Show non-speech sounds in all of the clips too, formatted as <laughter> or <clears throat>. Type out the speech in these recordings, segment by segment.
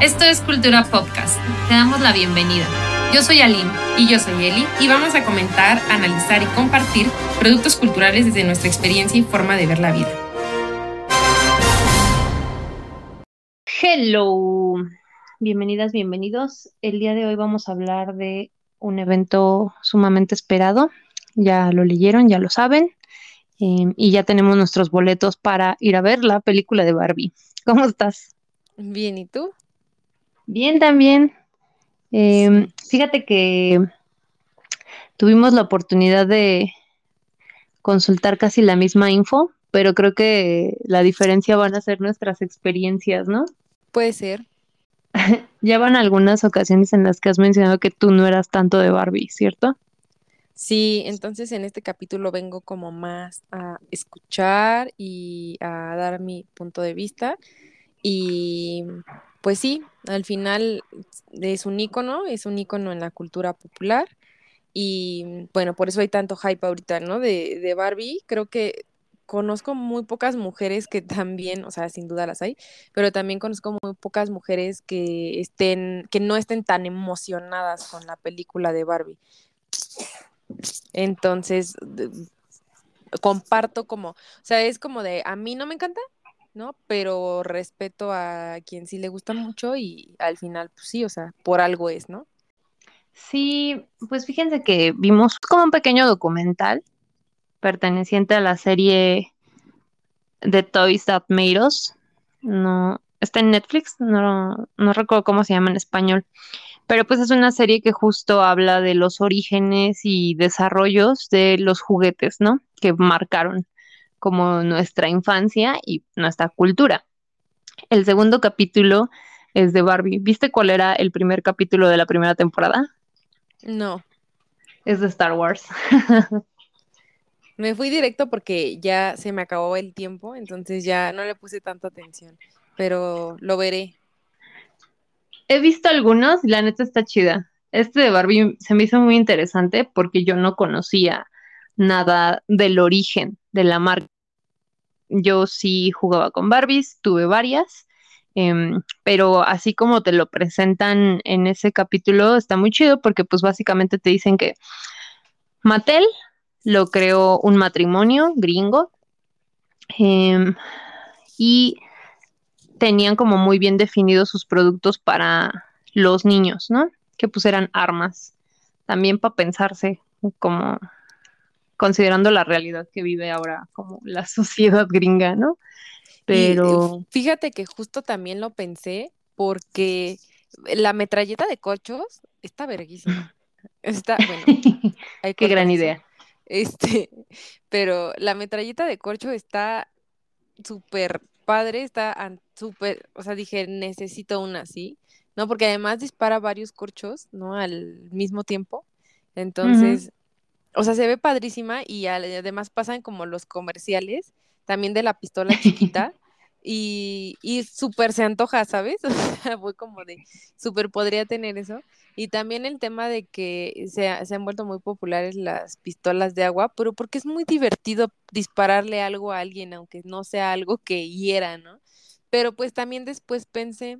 Esto es Cultura Podcast. Te damos la bienvenida. Yo soy Aline y yo soy Eli y vamos a comentar, analizar y compartir productos culturales desde nuestra experiencia y forma de ver la vida. Hello, bienvenidas, bienvenidos. El día de hoy vamos a hablar de un evento sumamente esperado. Ya lo leyeron, ya lo saben. Em, y ya tenemos nuestros boletos para ir a ver la película de Barbie. ¿Cómo estás? Bien, ¿y tú? Bien, también. Em, fíjate que tuvimos la oportunidad de consultar casi la misma info, pero creo que la diferencia van a ser nuestras experiencias, ¿no? Puede ser. <laughs> ya van algunas ocasiones en las que has mencionado que tú no eras tanto de Barbie, ¿cierto? Sí, entonces en este capítulo vengo como más a escuchar y a dar mi punto de vista. Y pues sí, al final es un ícono, es un ícono en la cultura popular. Y bueno, por eso hay tanto hype ahorita, ¿no? De, de Barbie. Creo que conozco muy pocas mujeres que también, o sea, sin duda las hay, pero también conozco muy pocas mujeres que estén, que no estén tan emocionadas con la película de Barbie. Entonces, comparto como, o sea, es como de, a mí no me encanta, ¿no? Pero respeto a quien sí le gusta mucho y al final, pues sí, o sea, por algo es, ¿no? Sí, pues fíjense que vimos como un pequeño documental perteneciente a la serie de Toys That Made Us. No, está en Netflix, no, no recuerdo cómo se llama en español. Pero pues es una serie que justo habla de los orígenes y desarrollos de los juguetes, ¿no? Que marcaron como nuestra infancia y nuestra cultura. El segundo capítulo es de Barbie. ¿Viste cuál era el primer capítulo de la primera temporada? No. Es de Star Wars. <laughs> me fui directo porque ya se me acabó el tiempo, entonces ya no le puse tanta atención, pero lo veré. He visto algunos y la neta está chida. Este de Barbie se me hizo muy interesante porque yo no conocía nada del origen de la marca. Yo sí jugaba con Barbies, tuve varias, em, pero así como te lo presentan en ese capítulo, está muy chido porque pues básicamente te dicen que Mattel lo creó un matrimonio gringo em, y tenían como muy bien definidos sus productos para los niños, ¿no? Que pues eran armas. También para pensarse como considerando la realidad que vive ahora como la <laughs> sociedad gringa, ¿no? Pero fíjate que justo también lo pensé porque la metralleta de cochos está verguísima. Está, bueno, <laughs> qué gran idea. Este, pero la metralleta de corcho está súper padre, está súper, o sea, dije, necesito una así, ¿no? Porque además dispara varios corchos, ¿no? Al mismo tiempo. Entonces, o sea, se ve padrísima y además pasan como los comerciales, también de la pistola chiquita. <laughs> y, y súper se antoja, ¿sabes? <laughs> O sea, fue como de, súper podría tener eso. Y también el tema de que se, se, han vuelto muy populares las pistolas de agua, pero porque es muy divertido dispararle algo a alguien, aunque no sea algo que hiera, ¿no? Pero pues también después pensé,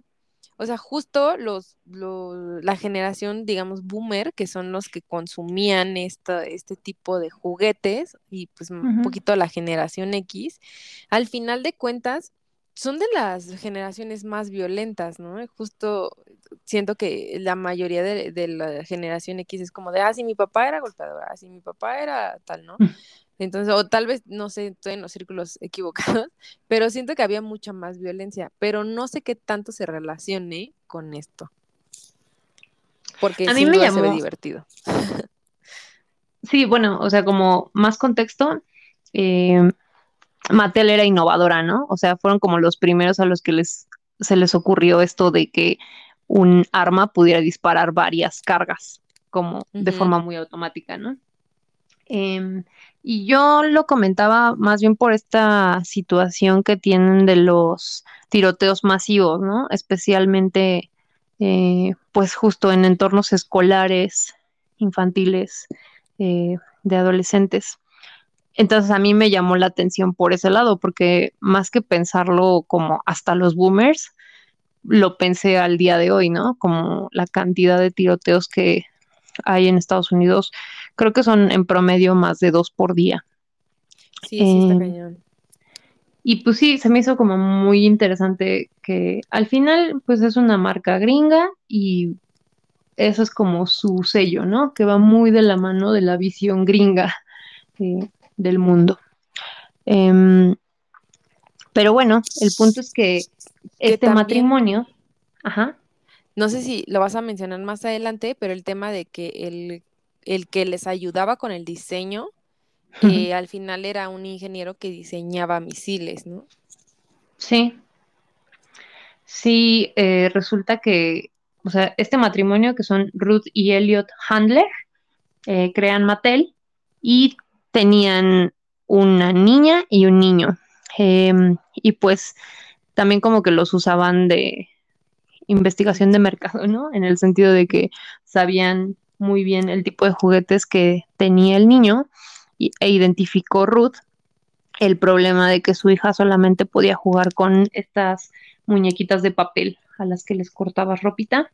o sea, justo los, la generación, digamos, boomer, que son los que consumían esta, este tipo de juguetes, y pues un poquito la generación X, al final de cuentas, son de las generaciones más violentas, ¿no? Justo siento que la mayoría de, la generación X es como de, ah, sí, mi papá era golpeador, ah, sí, mi papá era tal, ¿no? Entonces, o tal vez, no sé, estoy en los círculos <laughs> equivocados, pero siento que había mucha más violencia, pero no sé qué tanto se relacione con esto. Porque a mí me llamó... se ve divertido. Sí, bueno, o sea, como más contexto, eh, Mattel era innovadora, ¿no? O sea, fueron como los primeros a los que les, se les ocurrió esto de que un arma pudiera disparar varias cargas, como de forma muy automática, ¿no? Em, y yo lo comentaba más bien por esta situación que tienen de los tiroteos masivos, ¿no? Especialmente, eh, pues justo en entornos escolares, infantiles, eh, de adolescentes. Entonces a mí me llamó la atención por ese lado, porque más que pensarlo como hasta los boomers, lo pensé al día de hoy, ¿no? Como la cantidad de tiroteos que hay en Estados Unidos, creo que son en promedio más de dos por día. Sí, sí, está Eh, cañón. Y pues sí, se me hizo como muy interesante que al final pues es una marca gringa y eso es como su sello, ¿no? Que va muy de la mano de la visión gringa eh, del mundo. Em, pero bueno, el punto es que este también- matrimonio, ajá, No sé si lo vas a mencionar más adelante, pero el tema de que el, el que les ayudaba con el diseño, eh, al final era un ingeniero que diseñaba misiles, ¿no? Sí. Sí, eh, resulta que, o sea, este matrimonio que son Ruth y Elliot Handler, eh, crean Mattel y tenían una niña y un niño. Em, y pues también como que los usaban de investigación de mercado, ¿no? En el sentido de que sabían muy bien el tipo de juguetes que tenía el niño y- e identificó Ruth el problema de que su hija solamente podía jugar con estas muñequitas de papel a las que les cortabas ropita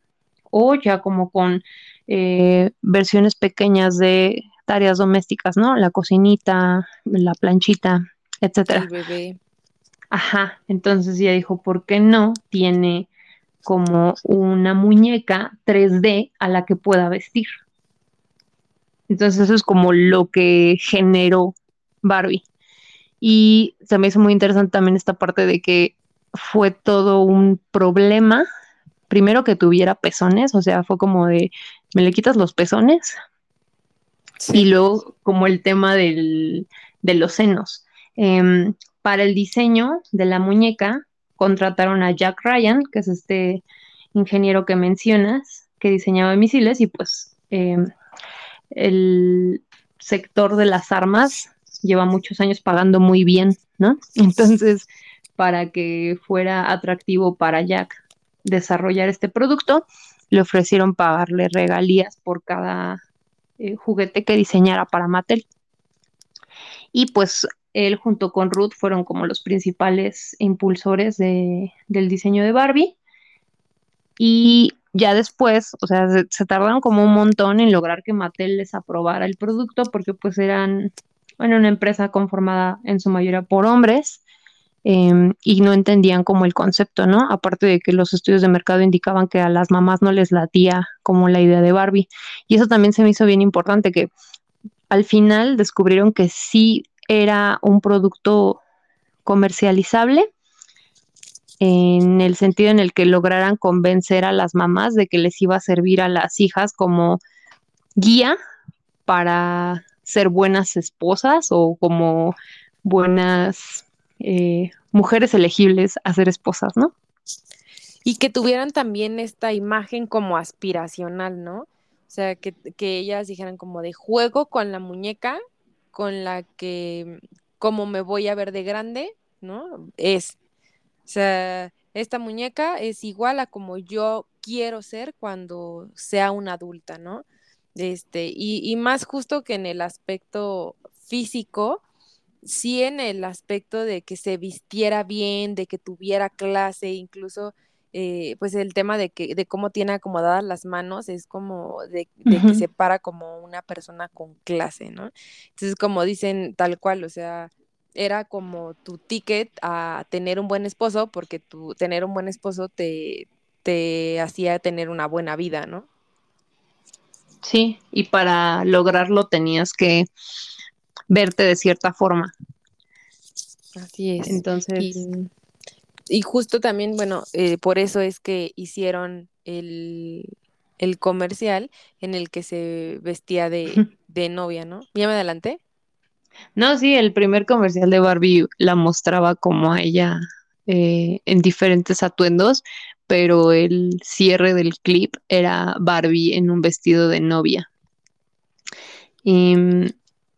o ya como con eh, versiones pequeñas de tareas domésticas, ¿no? La cocinita, la planchita, etcétera. El bebé. Ajá, entonces ella dijo, ¿por qué no tiene como una muñeca 3D a la que pueda vestir? Entonces eso es como lo que generó Barbie. Y se me hizo muy interesante también esta parte de que fue todo un problema. Primero que tuviera pezones, o sea, fue como de, ¿me le quitas los pezones? Y luego como el tema del, de los senos. Em, para el diseño de la muñeca contrataron a Jack Ryan, que es este ingeniero que mencionas, que diseñaba misiles y pues em, el sector de las armas lleva muchos años pagando muy bien, ¿no? <laughs> Entonces, para que fuera atractivo para Jack desarrollar este producto, le ofrecieron pagarle regalías por cada eh, juguete que diseñara para Mattel. Y pues él junto con Ruth fueron como los principales impulsores de, del diseño de Barbie. Y ya después, o sea, se, tardaron como un montón en lograr que Mattel les aprobara el producto porque pues eran, bueno, una empresa conformada en su mayoría por hombres eh, y no entendían como el concepto, ¿no? Aparte de que los estudios de mercado indicaban que a las mamás no les latía como la idea de Barbie. Y eso también se me hizo bien importante, que al final descubrieron que sí era un producto comercializable en el sentido en el que lograran convencer a las mamás de que les iba a servir a las hijas como guía para ser buenas esposas o como buenas eh, mujeres elegibles a ser esposas, ¿no? Y que tuvieran también esta imagen como aspiracional, ¿no? O sea, que, que ellas dijeran como de juego con la muñeca con la que, como me voy a ver de grande, ¿no? Es. O sea, esta muñeca es igual a como yo quiero ser cuando sea una adulta, ¿no? Este, y, y más justo que en el aspecto físico, sí en el aspecto de que se vistiera bien, de que tuviera clase, incluso eh, pues el tema de que de cómo tiene acomodadas las manos es como de, de uh -huh. que se para como una persona con clase, ¿no? Entonces como dicen tal cual, o sea, era como tu ticket a tener un buen esposo porque tu tener un buen esposo te, te hacía tener una buena vida, ¿no? Sí, y para lograrlo tenías que verte de cierta forma. Así es. Entonces. Y, y justo también, bueno, eh, por eso es que hicieron el, el, comercial en el que se vestía de, <laughs> de novia, ¿no? ¿Ya me adelanté? No, sí, el primer comercial de Barbie la mostraba como a ella eh, en diferentes atuendos, pero el cierre del clip era Barbie en un vestido de novia. Y,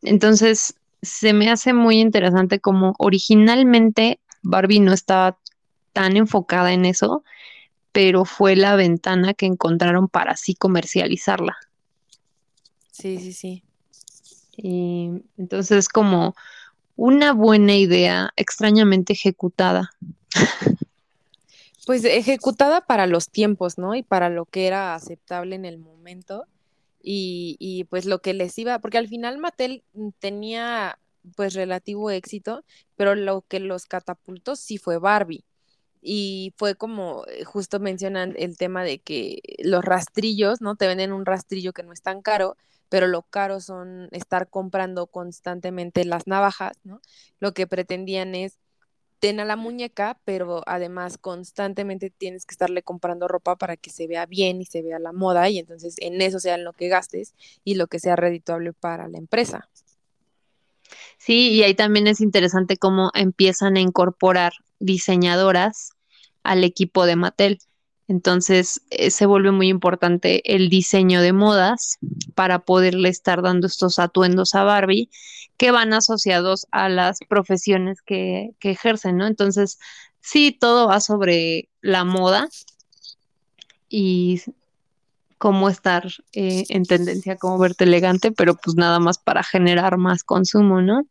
entonces, se me hace muy interesante como originalmente Barbie no estaba tan enfocada en eso, pero fue la ventana que encontraron para así comercializarla. Sí, sí, sí. Y entonces como una buena idea extrañamente ejecutada. pues ejecutada para los tiempos, ¿no? Y para lo que era aceptable en el momento. Y, y pues lo que les iba, porque al final Mattel tenía pues relativo éxito, pero lo que los catapultó sí fue Barbie. Y fue como, eh, justo mencionan el tema de que los rastrillos, ¿no? Te venden un rastrillo que no es tan caro, pero lo caro son estar comprando constantemente las navajas, ¿no? Lo que pretendían es tener la muñeca, pero además constantemente tienes que estarle comprando ropa para que se vea bien y se vea la moda y entonces en eso sea lo que gastes y lo que sea redituable para la empresa. Sí, y ahí también es interesante cómo empiezan a incorporar diseñadoras al equipo de Mattel. Entonces eh, se vuelve muy importante el diseño de modas para poderle estar dando estos atuendos a Barbie que van asociados a las profesiones que, que ejercen, ¿no? Entonces, sí, todo va sobre la moda y cómo estar eh, en tendencia, cómo verte elegante, pero pues nada más para generar más consumo, ¿no?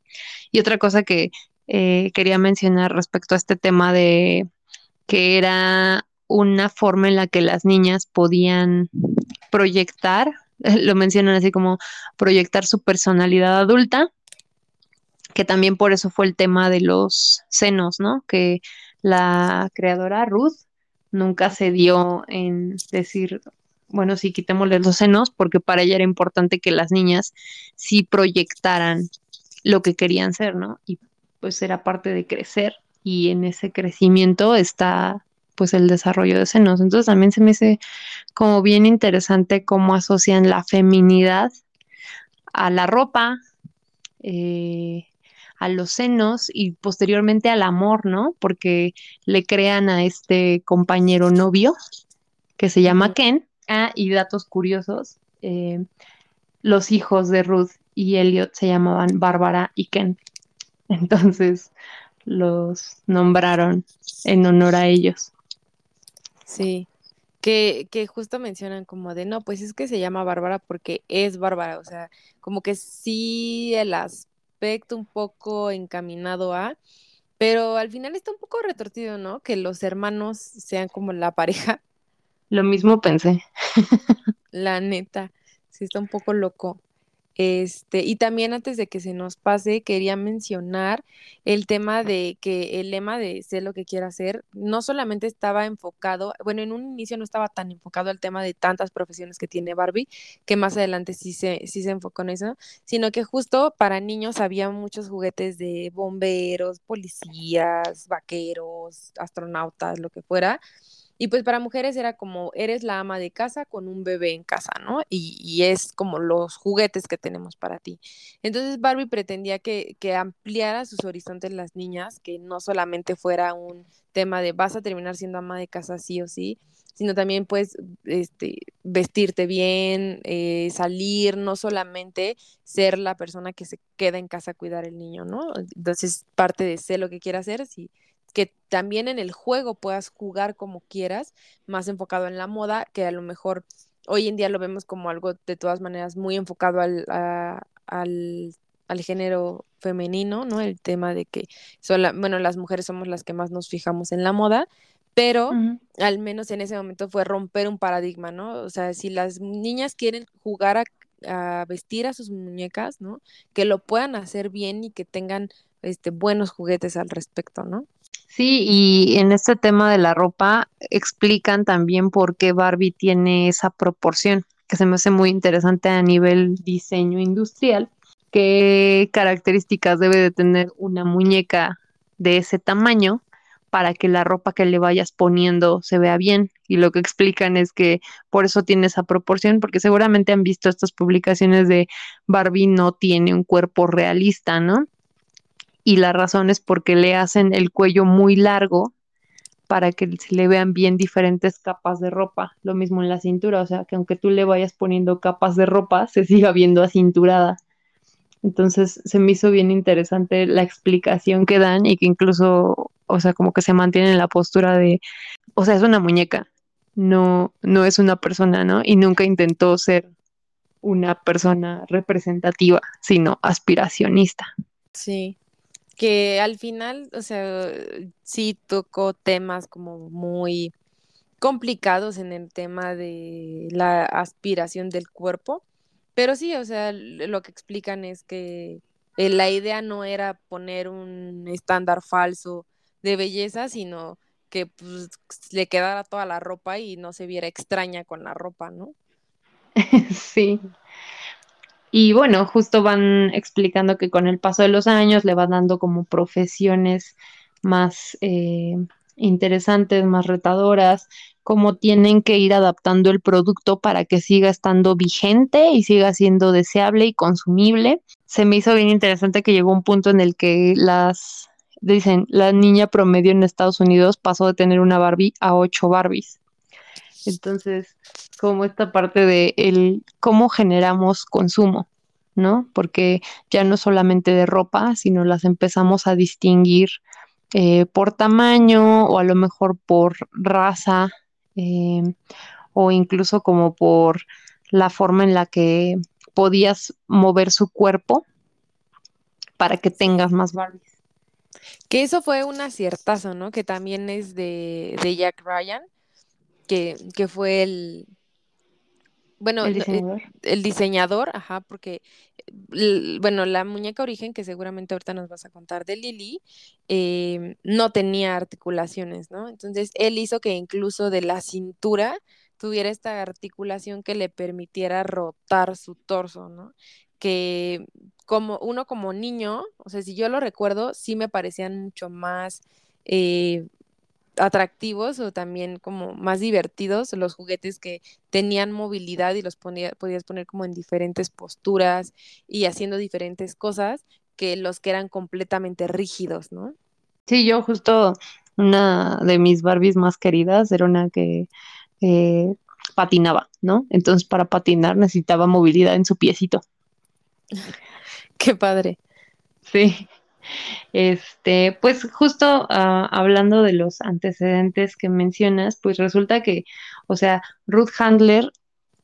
Y otra cosa que eh, quería mencionar respecto a este tema de que era una forma en la que las niñas podían proyectar, <laughs> lo mencionan así como proyectar su personalidad adulta, que también por eso fue el tema de los senos, ¿no? Que la creadora Ruth nunca se dio en decir, bueno, sí, quitémosle los senos, porque para ella era importante que las niñas sí proyectaran lo que querían ser, ¿no? Y pues era parte de crecer y en ese crecimiento está pues el desarrollo de senos. Entonces también se me hace como bien interesante cómo asocian la feminidad a la ropa, eh, a los senos y posteriormente al amor, ¿no? Porque le crean a este compañero novio que se llama Ken Ah, y datos curiosos, eh, los hijos de Ruth y Elliot se llamaban Bárbara y Ken. <laughs> Entonces los nombraron en honor a ellos. Sí, que, que justo mencionan como de, no, pues es que se llama Bárbara porque es Bárbara, o sea, como que sí el aspecto un poco encaminado a, pero al final está un poco retorcido, ¿no? Que los hermanos sean como la pareja lo mismo pensé. La neta, sí está un poco loco. Este, y también antes de que se nos pase, quería mencionar el tema de que el lema de sé lo que quiero hacer no solamente estaba enfocado, bueno, en un inicio no estaba tan enfocado al tema de tantas profesiones que tiene Barbie, que más adelante sí se, sí se enfocó en eso, sino que justo para niños había muchos juguetes de bomberos, policías, vaqueros, astronautas, lo que fuera y pues para mujeres era como, eres la ama de casa con un bebé en casa, ¿no? Y, es como los juguetes que tenemos para ti. Entonces Barbie pretendía que, que ampliara sus horizontes las niñas, que no solamente fuera un tema de vas a terminar siendo ama de casa sí o sí, sino también pues este, vestirte bien, eh, salir, no solamente ser la persona que se queda en casa a cuidar el niño, ¿no? Entonces parte de sé lo que quiere hacer, sí que también en el juego puedas jugar como quieras, más enfocado en la moda, que a lo mejor hoy en día lo vemos como algo de todas maneras muy enfocado al, al, al, género femenino, ¿no? El tema de que son bueno, las mujeres somos las que más nos fijamos en la moda, pero al menos en ese momento fue romper un paradigma, ¿no? O sea, si las niñas quieren jugar a, a vestir a sus muñecas, ¿no? Que lo puedan hacer bien y que tengan este, buenos juguetes al respecto, ¿no? Sí, y en este tema de la ropa explican también por qué Barbie tiene esa proporción, que se me hace muy interesante a nivel diseño industrial, qué características debe de tener una muñeca de ese tamaño para que la ropa que le vayas poniendo se vea bien. Y lo que explican es que por eso tiene esa proporción, porque seguramente han visto estas publicaciones de Barbie no tiene un cuerpo realista, ¿no? Y la razón es porque le hacen el cuello muy largo para que se le vean bien diferentes capas de ropa. Lo mismo en la cintura, o sea, que aunque tú le vayas poniendo capas de ropa, <laughs> se siga viendo acinturada. Entonces se me hizo bien interesante la explicación que dan y que incluso, o sea, como que se mantiene en la postura de, o sea, es una muñeca, no, no es una persona, ¿no? Y nunca intentó ser una persona representativa, sino aspiracionista. Sí, que al final, o sea, sí tocó temas como muy complicados en el tema de la aspiración del cuerpo, pero sí, o sea, lo que explican es que eh, la idea no era poner un estándar falso de belleza, sino que pues, le quedara toda la ropa y no se viera extraña con la ropa, ¿no? <laughs> sí. Y bueno, justo van explicando que con el paso de los años le van dando como profesiones más eh, interesantes, más retadoras, cómo tienen que ir adaptando el producto para que siga estando vigente y siga siendo deseable y consumible. Se me hizo bien interesante que llegó un punto en el que las, dicen, la niña promedio en Estados Unidos pasó de tener una Barbie a ocho Barbies. Entonces, como esta parte de el cómo generamos consumo, ¿no? Porque ya no solamente de ropa, sino las empezamos a distinguir eh, por tamaño o a lo mejor por raza eh, o incluso como por la forma en la que podías mover su cuerpo para que tengas más Barbies. Que eso fue un aciertazo, ¿no? Que también es de, de Jack Ryan, que, que fue el, bueno, El eh, diseñador. el diseñador, ajá, porque, bueno, la muñeca origen, que seguramente ahorita nos vas a contar de Lily, eh, no tenía articulaciones, ¿no? Entonces, él hizo que incluso de la cintura tuviera esta articulación que le permitiera rotar su torso, ¿no? Que como uno como niño, o sea, si yo lo recuerdo, sí me parecían mucho más eh, atractivos o también como más divertidos los juguetes que tenían movilidad y los ponía- podías poner como en diferentes posturas y haciendo diferentes cosas que los que eran completamente rígidos, ¿no? Sí, yo justo una de mis Barbies más queridas era una que eh, patinaba, ¿no? Entonces para patinar necesitaba movilidad en su piecito. <laughs> Qué padre. Sí. Este, pues justo ah, hablando de los antecedentes que mencionas, pues resulta que, o sea, Ruth Handler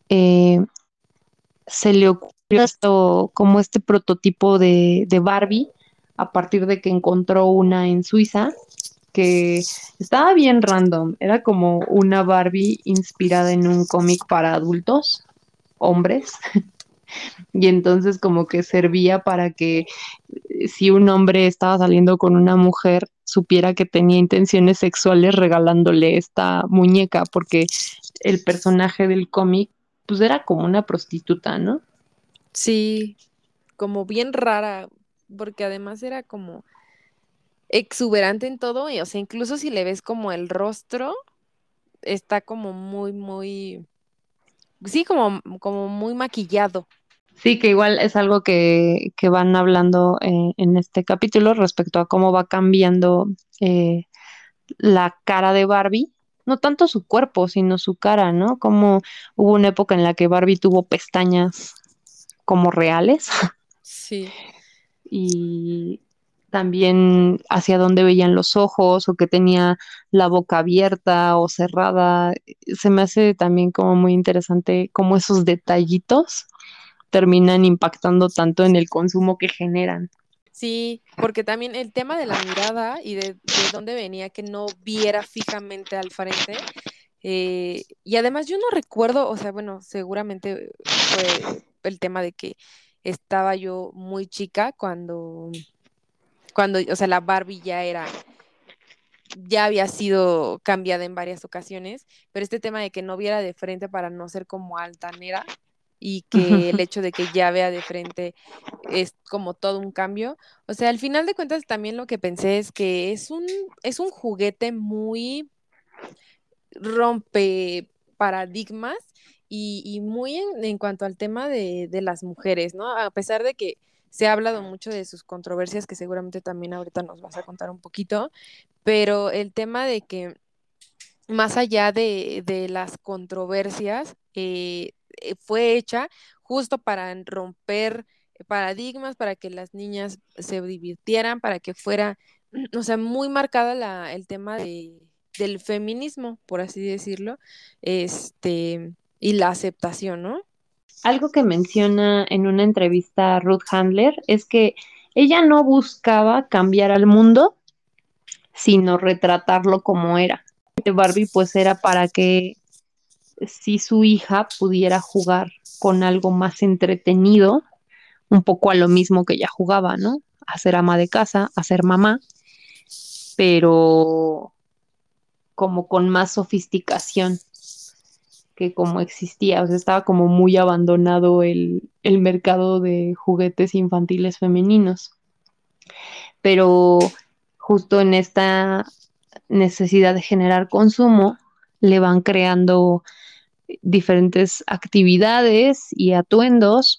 eh, se le ocurrió esto como este prototipo de, de Barbie a partir de que encontró una en Suiza que estaba bien random, era como una Barbie inspirada en un cómic para adultos, hombres, <laughs> y entonces como que servía para que eh, si un hombre estaba saliendo con una mujer, supiera que tenía intenciones sexuales regalándole esta muñeca, porque el personaje del cómic pues era como una prostituta, ¿no? Sí, como bien rara, porque además era como exuberante en todo, y, o sea, incluso si le ves como el rostro, está como muy, muy, sí, como, como muy maquillado. Sí, que igual es algo que, que van hablando eh, en este capítulo respecto a cómo va cambiando eh, la cara de Barbie. No tanto su cuerpo, sino su cara, ¿no? Como hubo una época en la que Barbie tuvo pestañas como reales <laughs> Sí. y también hacia dónde veían los ojos o que tenía la boca abierta o cerrada. Se me hace también como muy interesante cómo esos detallitos terminan impactando tanto en el consumo que generan. Sí, porque también el tema de la mirada y de, de dónde venía que no viera fijamente al frente. eh, y además yo no recuerdo, o sea, bueno, seguramente fue el tema de que estaba yo muy chica cuando, cuando, o sea, la Barbie ya era, ya había sido cambiada en varias ocasiones, pero este tema de que no viera de frente para no ser como altanera y que el <laughs> hecho de que ya vea de frente es como todo un cambio. O sea, al final de cuentas también lo que pensé es que es un, es un juguete muy rompe paradigmas y, y muy en, en cuanto al tema de, de las mujeres, ¿no? A pesar de que se ha hablado mucho de sus controversias, que seguramente también ahorita nos vas a contar un poquito, pero el tema de que más allá de, de las controversias, eh, fue hecha justo para romper paradigmas, para que las niñas se divirtieran, para que fuera, <clears throat> o sea, muy marcada la, el tema de, del feminismo, por así decirlo, este, y la aceptación, ¿no? Algo que menciona en una entrevista Ruth Handler es que ella no buscaba cambiar al mundo, sino retratarlo como era. Barbie pues era para que si su hija pudiera jugar con algo más entretenido, un poco a lo mismo que ella jugaba, ¿no? A ser ama de casa, a ser mamá, pero como con más sofisticación que como existía, o sea, estaba como muy abandonado el, el mercado de juguetes infantiles femeninos. Pero justo en esta necesidad de generar consumo, le van creando diferentes actividades y atuendos,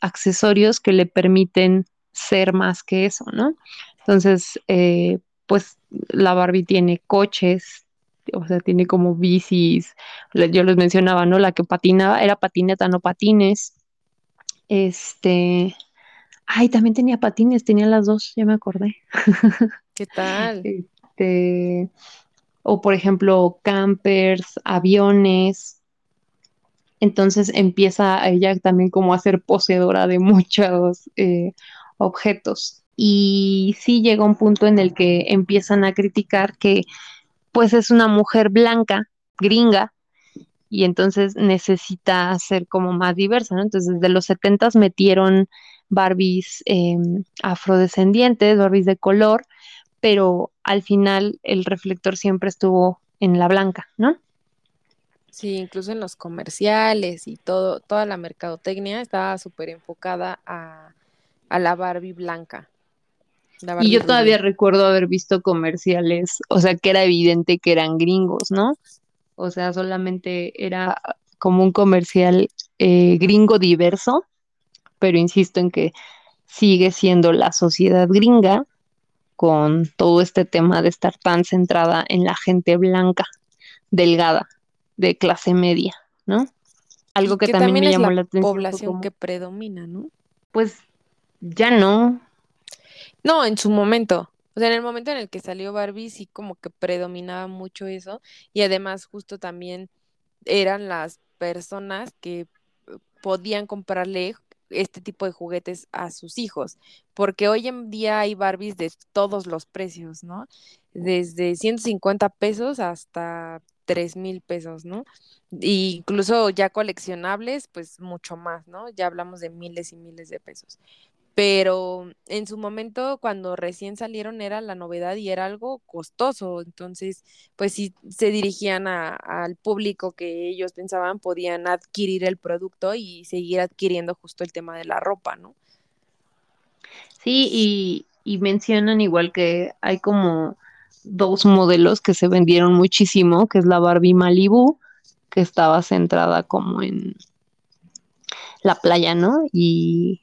accesorios que le permiten ser más que eso, ¿no? Entonces, eh, pues la Barbie tiene coches, o sea, tiene como bicis, yo les mencionaba, ¿no? La que patinaba era patineta, no patines. Este, ay, también tenía patines, tenía las dos, ya me acordé. <laughs> ¿Qué tal? Este, o por ejemplo, campers, aviones. Entonces empieza ella también como a ser poseedora de muchos eh, objetos. Y sí llega un punto en el que empiezan a criticar que pues es una mujer blanca, gringa, y entonces necesita ser como más diversa, ¿no? Entonces desde los 70 metieron Barbies em, afrodescendientes, Barbies de color, pero al final el reflector siempre estuvo en la blanca, ¿no? Sí, incluso en los comerciales y todo, toda la mercadotecnia estaba súper enfocada a, a la Barbie blanca. Y yo todavía recuerdo haber visto comerciales, o sea, que era evidente que eran gringos, ¿no? O sea, solamente era como un comercial eh, gringo diverso, pero insisto en que sigue siendo la sociedad gringa con todo este tema de estar tan centrada en la gente blanca, delgada, de clase media, ¿no? Algo que, también, me llamó la, atención. población que predomina, ¿no? Pues ya no, no, en su momento. O sea, en el momento en el que salió Barbie, sí como que predominaba mucho eso. Y además, justo también eran las personas que eh, podían comprarle este tipo de juguetes a sus hijos, porque hoy en día hay Barbies de todos los precios, ¿no? Desde 150 pesos hasta 3 mil pesos, ¿no? E incluso ya coleccionables, pues mucho más, ¿no? Ya hablamos de miles y miles de pesos pero en su momento cuando recién salieron era la novedad y era algo costoso, entonces pues si se dirigían al público que ellos pensaban podían adquirir el producto y seguir adquiriendo justo el tema de la ropa, ¿no? Sí, y mencionan igual que hay como dos modelos que se vendieron muchísimo, que es la Barbie Malibu, que estaba centrada como en la playa, ¿no? Y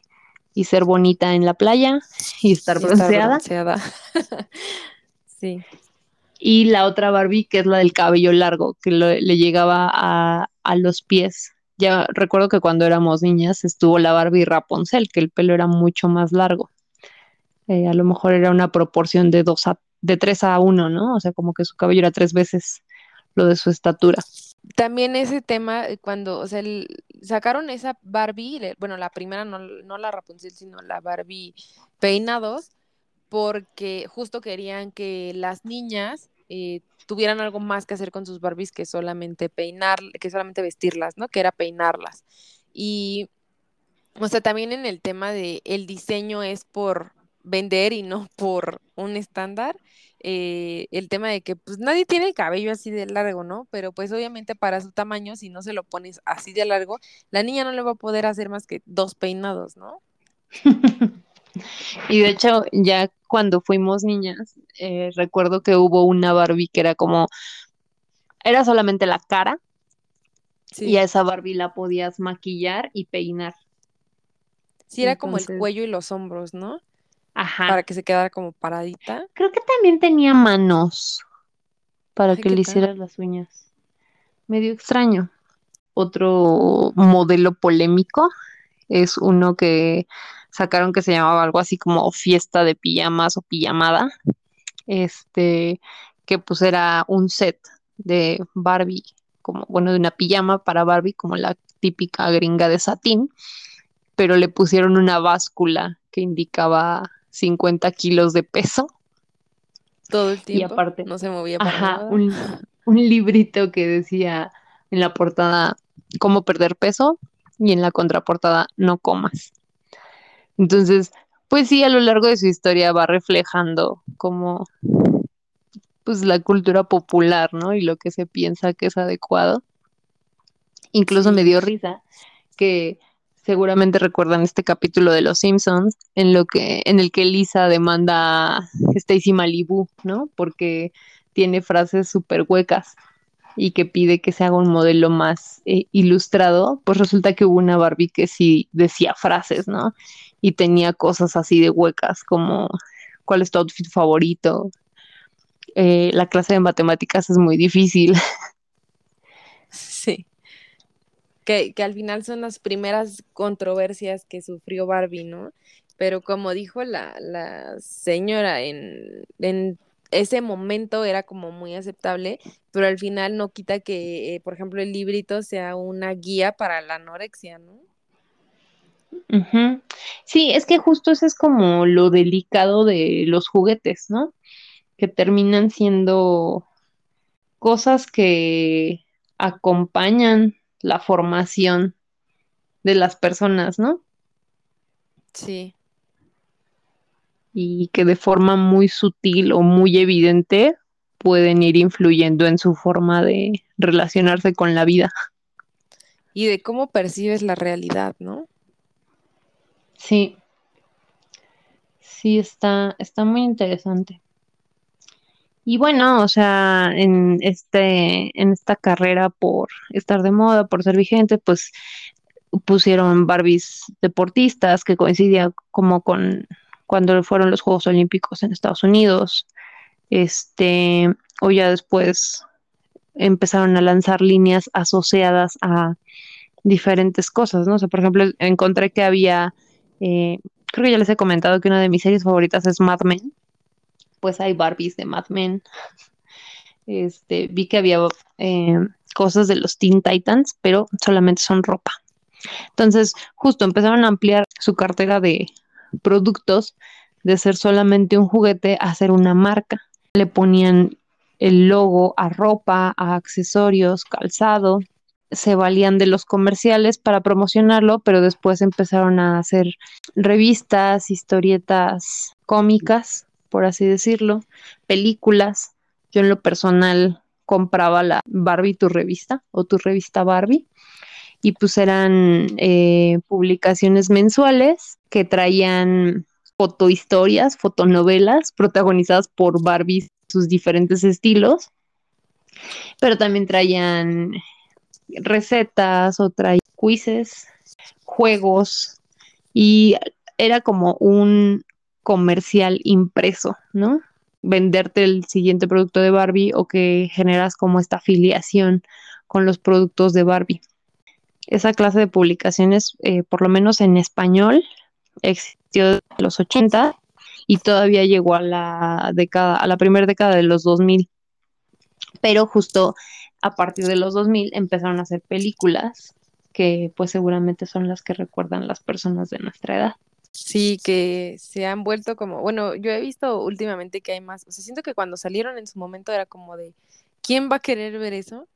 y ser bonita en la playa y estar bronceada. <laughs> sí. Y la otra Barbie, que es la del cabello largo, que le llegaba a, los pies. Ya recuerdo que cuando éramos niñas estuvo la Barbie Rapunzel, que el pelo era mucho más largo. Eh, a lo mejor era una proporción de dos a, de tres a uno, ¿no? O sea, como que su cabello era tres veces lo de su estatura también ese tema, eh, cuando, o sea, sacaron esa Barbie, bueno, la primera, no, no la Rapunzel, sino la Barbie peinados, porque justo querían que las niñas eh, tuvieran algo más que hacer con sus Barbies que solamente peinar, que solamente vestirlas, ¿no? Que era peinarlas. Y, o sea, también en el tema de el diseño es por vender y no <laughs> por un estándar. Eh, el tema de que pues nadie tiene el cabello así de largo, ¿no? Pero pues obviamente para su tamaño, si no se lo pones así de largo, la niña no le va a poder hacer más que dos peinados, ¿no? <laughs> y de hecho, ya cuando fuimos niñas, eh, recuerdo que hubo una Barbie que era como, era solamente la cara, y a esa Barbie la podías maquillar y peinar. Sí, era como el cuello y los hombros, ¿no? Ajá. Para que se quedara como paradita. Creo que también tenía manos para que le hicieras las uñas. Medio extraño. Otro modelo polémico es uno que sacaron que se llamaba algo así como fiesta de pijamas o pijamada. Este, que pues era un set de Barbie, como bueno, de una pijama para Barbie, como la típica gringa de satín, pero le pusieron una báscula que indicaba 50 kilos de peso. Todo el Y tiempo. aparte, no se movía para ajá, nada. un, un librito que decía en la portada cómo perder peso y en la contraportada no comas. Entonces, pues sí, a lo largo de su historia va reflejando como pues la cultura popular, ¿no? Y lo que se piensa que es adecuado. Incluso me dio risa que seguramente recuerdan este capítulo de Los Simpsons en lo que en el que Lisa demanda a Stacy Malibu, ¿no? Porque tiene frases súper huecas y que pide que se haga un modelo más eh, ilustrado, pues resulta que hubo una Barbie que sí decía frases, ¿no? Y tenía cosas así de huecas como ¿cuál es tu outfit favorito? Eh, la clase de matemáticas es muy difícil. Sí. Que, que al final son las primeras controversias que sufrió Barbie, ¿no? Pero como dijo la, la señora, en, en ese momento era como muy aceptable, pero al final no quita que, eh, por ejemplo, el librito sea una guía para la anorexia, ¿no? Sí, es que justo eso es como lo delicado de los juguetes, ¿no? Que terminan siendo cosas que acompañan la formación de las personas, ¿no? Sí, Y que de forma muy sutil o muy evidente pueden ir influyendo en su forma de relacionarse con la vida. y de cómo percibes la realidad, ¿no? Sí, sí, está, está muy interesante. Y bueno, o sea, en este, en esta carrera por estar de moda, por ser vigente, pues pusieron Barbies deportistas que coincidía como con cuando fueron los Juegos Olímpicos en Estados Unidos. Este, o ya después empezaron a lanzar líneas asociadas a diferentes cosas, ¿no? O sea, por ejemplo, encontré que había, eh, creo que ya les he comentado que una de mis series favoritas es Mad Men. Pues hay Barbies de Mad Men. Este, vi que había eh, cosas de los Teen Titans, pero solamente son ropa. Entonces, justo empezaron a ampliar su cartera de productos de ser solamente un juguete a ser una marca. Le ponían el logo a ropa, a accesorios, calzado. Se valían de los comerciales para promocionarlo, pero después empezaron a hacer revistas, historietas cómicas, por así decirlo, películas. Yo en lo personal compraba la Barbie tu revista o tu revista Barbie y pues eran eh, publicaciones mensuales que traían fotohistorias, fotonovelas protagonizadas por Barbie, sus diferentes estilos, pero también traían recetas o traían quizzes, juegos y era como un comercial impreso, ¿no? Venderte el siguiente producto de Barbie o que generas como esta afiliación con los productos de Barbie esa clase de publicaciones, eh, por lo menos en español, existió en los 80 y todavía llegó a la década, a la primera década de los 2000. Pero justo a partir de los 2000 empezaron a hacer películas que pues seguramente son las que recuerdan las personas de nuestra edad. Sí, que se han vuelto como, bueno, yo he visto últimamente que hay más, o sea, siento que cuando salieron en su momento era como de, ¿quién va a querer ver eso?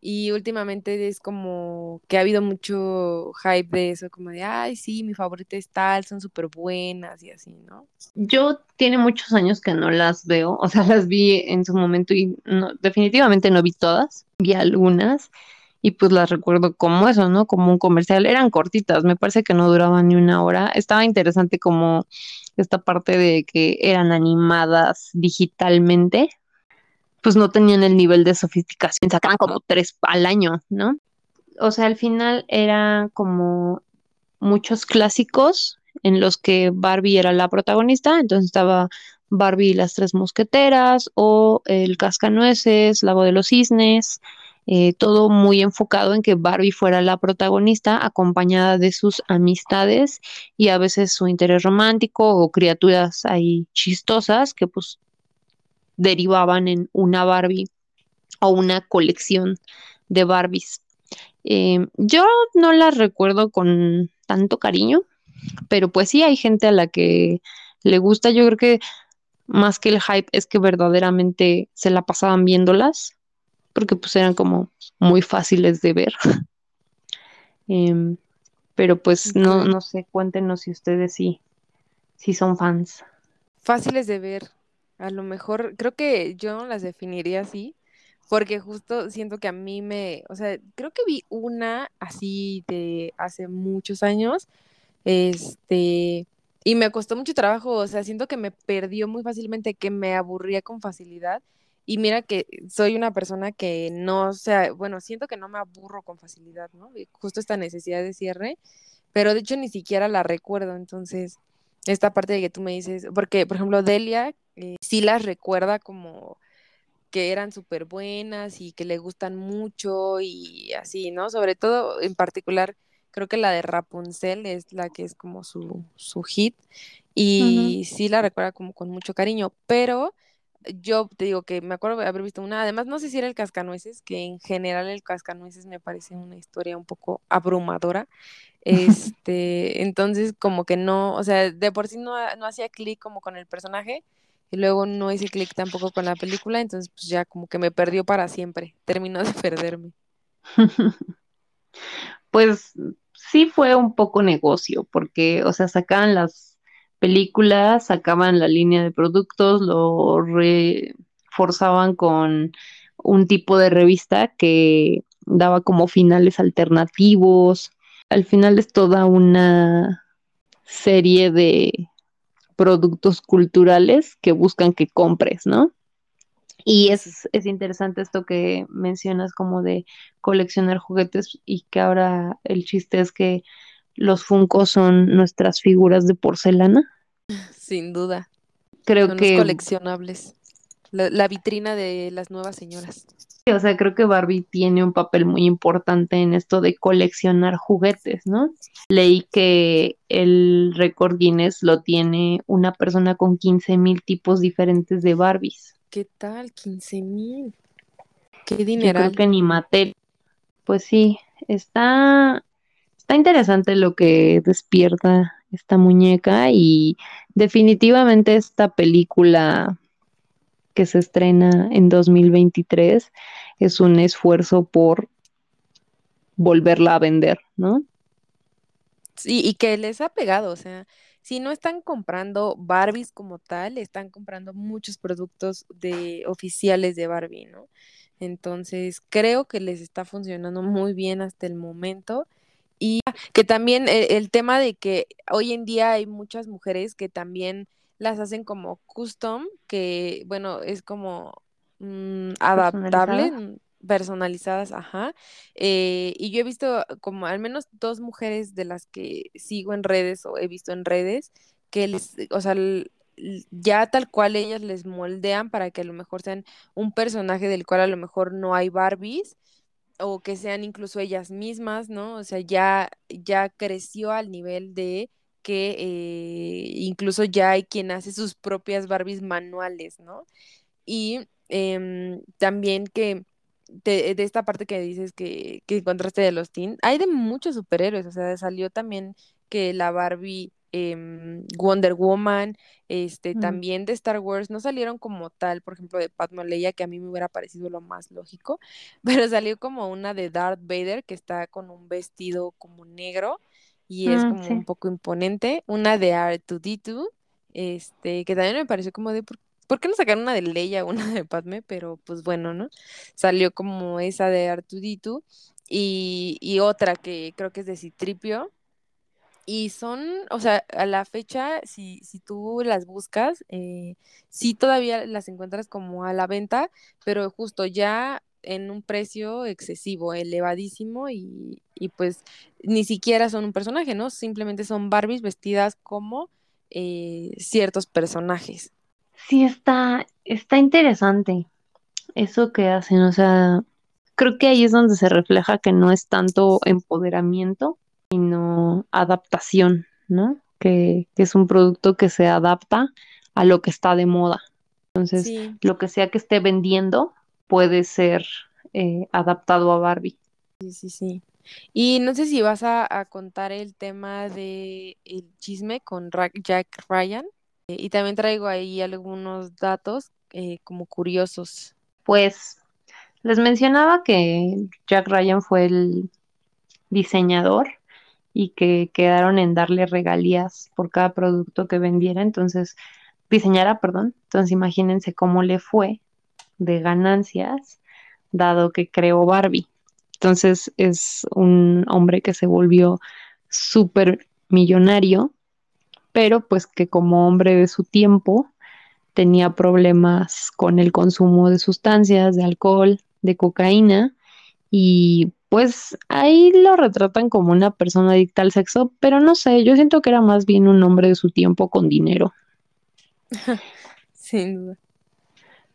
Y últimamente es como que ha habido mucho hype de eso, como de, ay, sí, mi favorita es tal, son súper buenas y así, ¿no? Yo tiene muchos años que no las veo, o sea, las vi en su momento y no, definitivamente no vi todas, vi algunas y pues las recuerdo como eso, ¿no? Como un comercial. Eran cortitas, me parece que no duraban ni una hora. Estaba interesante como esta parte de que eran animadas digitalmente, pues no tenían el nivel de sofisticación, sacaban como tres al año, ¿no? O sea, al final era como muchos clásicos en los que Barbie era la protagonista, entonces estaba Barbie y las tres mosqueteras o el cascanueces, Lago de los cisnes, eh, todo muy enfocado en que Barbie fuera la protagonista acompañada de sus amistades y a veces su interés romántico o criaturas ahí chistosas que pues derivaban en una Barbie o una colección de Barbies. Eh, yo no las recuerdo con tanto cariño, pero pues sí hay gente a la que le gusta. Yo creo que más que el hype es que verdaderamente se la pasaban viéndolas, porque pues eran como muy fáciles de ver. <laughs> Em, pero pues no, no sé, cuéntenos si ustedes sí, sí son fans. Fáciles de ver. A lo mejor, creo que yo no las definiría así, porque justo siento que a mí me, o sea, creo que vi una así de hace muchos años, este, y me costó mucho trabajo, o sea, siento que me perdió muy fácilmente, que me aburría con facilidad. Y mira que soy una persona que no, o sea, bueno, siento que no me aburro con facilidad, ¿no? justo esta necesidad de cierre, pero de hecho ni siquiera la recuerdo, entonces, esta parte de que tú me dices, porque, por ejemplo, Delia eh, sí las recuerda como que eran súper buenas y que le gustan mucho y así, ¿no? Sobre todo, en particular, creo que la de Rapunzel es la que es como su, su hit y sí la recuerda como con mucho cariño, pero yo te digo que me acuerdo de haber visto una, además no sé si era el Cascanueces, que en general el Cascanueces me parece una historia un poco abrumadora, <laughs> este, entonces como que no, o sea, de por sí no, no hacía clic como con el personaje, y luego no hice clic tampoco con la película, entonces pues ya como que me perdió para siempre, terminó de perderme. <laughs> pues sí fue un poco negocio, porque, o sea, sacaban las películas, sacaban la línea de productos, lo reforzaban con un tipo de revista que daba como finales alternativos. Al final es toda una serie de productos culturales que buscan que compres, ¿no? Y es, es interesante esto que mencionas como de coleccionar juguetes y que ahora el chiste es que los Funko son nuestras figuras de porcelana. Sin duda. Creo son que... Los coleccionables. La, la, vitrina de las nuevas señoras. O sea, creo que Barbie tiene un papel muy importante en esto de coleccionar juguetes, ¿no? Leí que el récord Guinness lo tiene una persona con 15 mil tipos diferentes de Barbies. ¿Qué tal? 15 mil. Qué dinero. creo que ni Mattel. Pues sí, está, está interesante lo que despierta esta muñeca y definitivamente esta película que se estrena en 2023 es un esfuerzo por volverla a vender, ¿no? Sí, y que les ha pegado, o sea, si no están comprando Barbies como tal, están comprando muchos productos de oficiales de Barbie, ¿no? Entonces, creo que les está funcionando muy bien hasta el momento. Y que también el, el tema de que hoy en día hay muchas mujeres que también las hacen como custom, que bueno, es como mm, adaptable, personalizadas, ajá. Eh, y yo he visto como al menos dos mujeres de las que sigo en redes o he visto en redes que les, o sea, ya tal cual ellas les moldean para que a lo mejor sean un personaje del cual a lo mejor no hay Barbies o que sean incluso ellas mismas, ¿no? O sea, ya, ya creció al nivel de que eh, incluso ya hay quien hace sus propias Barbies manuales, ¿no? Y em, también que de, esta parte que dices que, que encontraste de los teen, hay de muchos superhéroes, o sea, salió también que la Barbie em, Wonder Woman, este, mm. también de Star Wars, no salieron como tal, por ejemplo, de Padma Leia, que a mí me hubiera parecido lo más lógico, <laughs> pero salió como una de Darth Vader, que está con un vestido como negro, y es mm, como un poco imponente, una de R2D2, este, que también me pareció como de, ¿por, ¿por qué no sacaron una de Leia, <laughs> una de Padme? Pero pues bueno, ¿no? Salió como esa de R2D2 y, y otra que creo que es de Citripio, y son, o sea, a la fecha, si, si tú las buscas, eh, sí todavía las encuentras como a la venta, pero justo ya en un precio excesivo, elevadísimo y, y pues ni siquiera son un personaje, ¿no? Simplemente son Barbies vestidas como eh, ciertos personajes. Sí, está, está interesante eso que hacen, o sea, creo que ahí es donde se refleja que no es tanto empoderamiento, sino adaptación, ¿no? Que, que es un producto que se adapta a lo que está de moda. Entonces, lo que sea que esté vendiendo puede ser eh, adaptado a Barbie. Sí, sí, sí. Y no sé si vas a, contar el tema de el chisme con Jack Ryan. y también traigo ahí algunos datos eh, como curiosos. Pues les mencionaba que Jack Ryan fue el diseñador y que quedaron en darle regalías por cada producto que vendiera, entonces diseñara, perdón. Entonces imagínense cómo le fue de ganancias dado que creó Barbie. Entonces es un hombre que se volvió súper millonario, pero pues que como hombre de su tiempo tenía problemas con el consumo de sustancias, de alcohol, de cocaína y pues ahí lo retratan como una persona adicta al sexo, pero no sé, yo siento que era más bien un hombre de su tiempo con dinero. <laughs> Sin duda.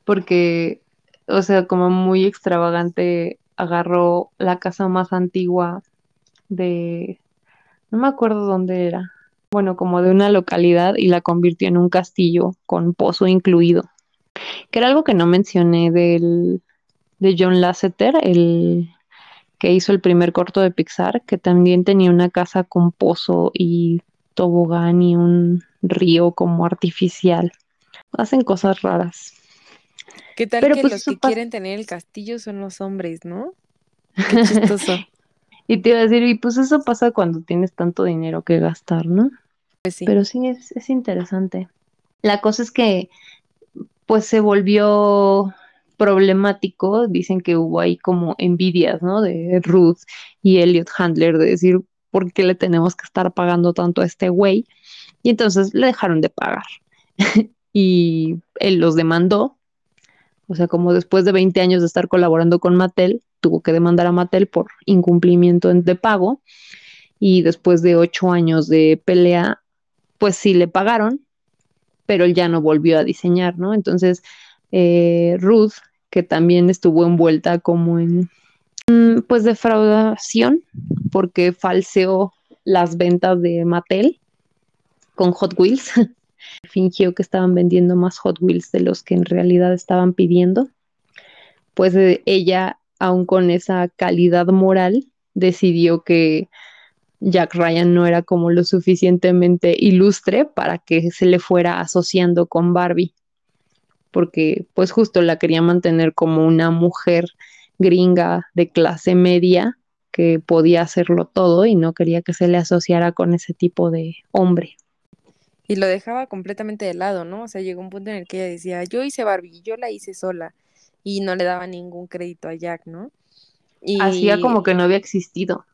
Porque, o sea, como muy extravagante, agarró la casa más antigua de, no me acuerdo dónde era, bueno, como de una localidad y la convirtió en un castillo con pozo incluido. Que era algo que no mencioné del, de John Lasseter, el que hizo el primer corto de Pixar, que también tenía una casa con pozo y tobogán y un río como artificial. Hacen cosas raras. ¿Qué tal que pues, los que quieren tener el castillo son los hombres, no? Qué chistoso. <laughs> y te iba a decir, y pues eso pasa cuando tienes tanto dinero que gastar, ¿no? Pues sí. Pero sí, es, es interesante. La cosa es que, pues se volvió problemático, dicen que hubo ahí como envidias, ¿no? De Ruth y Elliot Handler, de decir, ¿por qué le tenemos que estar pagando tanto a este güey? Y entonces le dejaron de pagar. <laughs> y él los demandó. O sea, como después de 20 años de estar colaborando con Mattel, tuvo que demandar a Mattel por incumplimiento de pago. Y después de ocho años de pelea, pues sí le pagaron, pero él ya no volvió a diseñar, ¿no? Entonces, eh, Ruth, que también estuvo envuelta como en mm, pues defraudación, porque falseó las ventas de Mattel con Hot Wheels. <laughs> Fingió que estaban vendiendo más Hot Wheels de los que en realidad estaban pidiendo. Pues eh, ella, aún con esa calidad moral, decidió que Jack Ryan no era como lo suficientemente ilustre para que se le fuera asociando con Barbie porque pues justo la quería mantener como una mujer gringa de clase media que podía hacerlo todo y no quería que se le asociara con ese tipo de hombre. Y lo dejaba completamente de lado, ¿no? O sea, llegó un punto en el que ella decía, yo hice Barbie, yo la hice sola y no le daba ningún crédito a Jack, ¿no? Y... Hacía como que no había existido.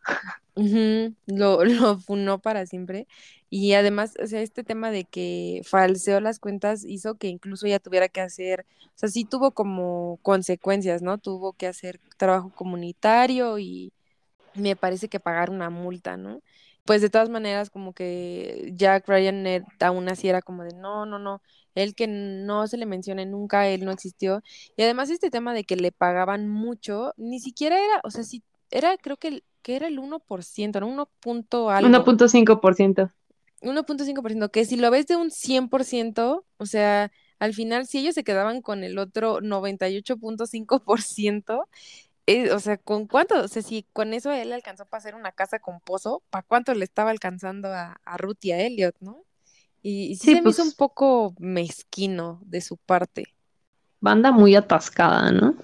<laughs> lo, lo funó para siempre. Y además, o sea, este tema de que falseó las cuentas hizo que incluso ella tuviera que hacer, o sea, sí tuvo como consecuencias, ¿no? Tuvo que hacer trabajo comunitario y me parece que pagar una multa, ¿no? Pues de todas maneras, como que Jack Ryan aún así era como de no, no, no, él que no se le mencione nunca, él no existió. Y además este tema de que le pagaban mucho, ni siquiera era, o sea, sí, era creo que, que era el 1%, ¿no? 1. algo. 1.5%. 1.5%, que si lo ves de un 100%, o sea, al final si ellos se quedaban con el otro 98.5%, eh, o sea, ¿con cuánto? O sea, si con eso él alcanzó para hacer una casa con pozo, ¿para cuánto le estaba alcanzando a, a Ruth y a Elliot, no? Y, sí, se me hizo un pues poco mezquino de su parte. Banda muy atascada, ¿no?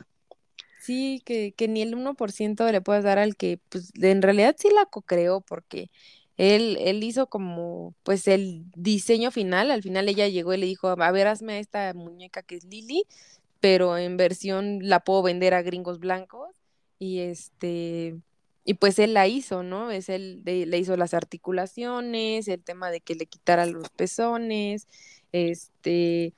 Sí, que, que ni el 1% le puedes dar al que, pues, en realidad sí la co-creó, porque él, él hizo como, pues, el diseño final. Al final ella llegó y le dijo, a ver, hazme esta muñeca que es Lily, pero en versión la puedo vender a gringos blancos. Y este, y pues él la hizo, ¿no? Es él, le hizo las articulaciones, el tema de que le quitara los pezones, este,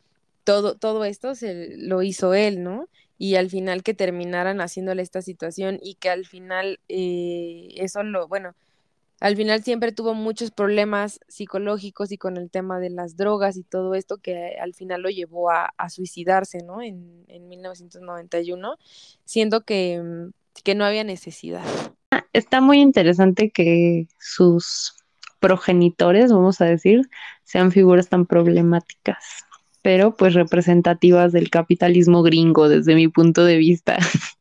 todo, todo esto se lo hizo él, ¿no? Y al final que terminaran haciéndole esta situación y que al final eh, eso lo, bueno, al final siempre tuvo muchos problemas psicológicos y con el tema de las drogas y todo esto que al final lo llevó a, suicidarse, ¿no? En, en 1991, siendo que, mm, que no había necesidad. Está muy interesante que sus progenitores, vamos a decir, sean figuras tan problemáticas, pero pues representativas del capitalismo gringo desde mi punto de vista. <laughs>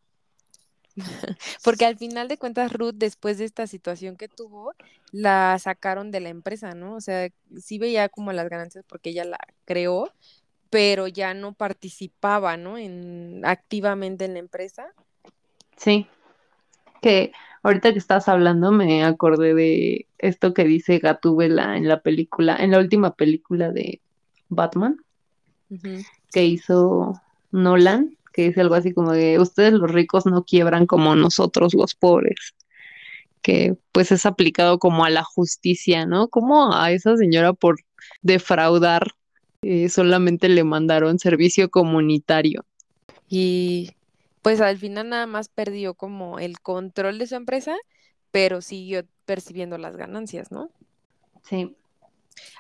<laughs> Porque al final de cuentas, Ruth, después de esta situación que tuvo, la sacaron de la empresa, ¿no? O sea, sí veía como las ganancias porque ella la creó, pero ya no participaba, ¿no? En, activamente en la empresa. Sí. Que ahorita que estás hablando me acordé de esto que dice Gatúbela en la película, en la última película de Batman que hizo Nolan, que dice algo así como de ustedes los ricos no quiebran como nosotros los pobres, que pues es aplicado como a la justicia, ¿no? Como a esa señora por defraudar eh, solamente le mandaron servicio comunitario. Y pues al final nada más perdió como el control de su empresa, pero siguió percibiendo las ganancias, ¿no? Sí,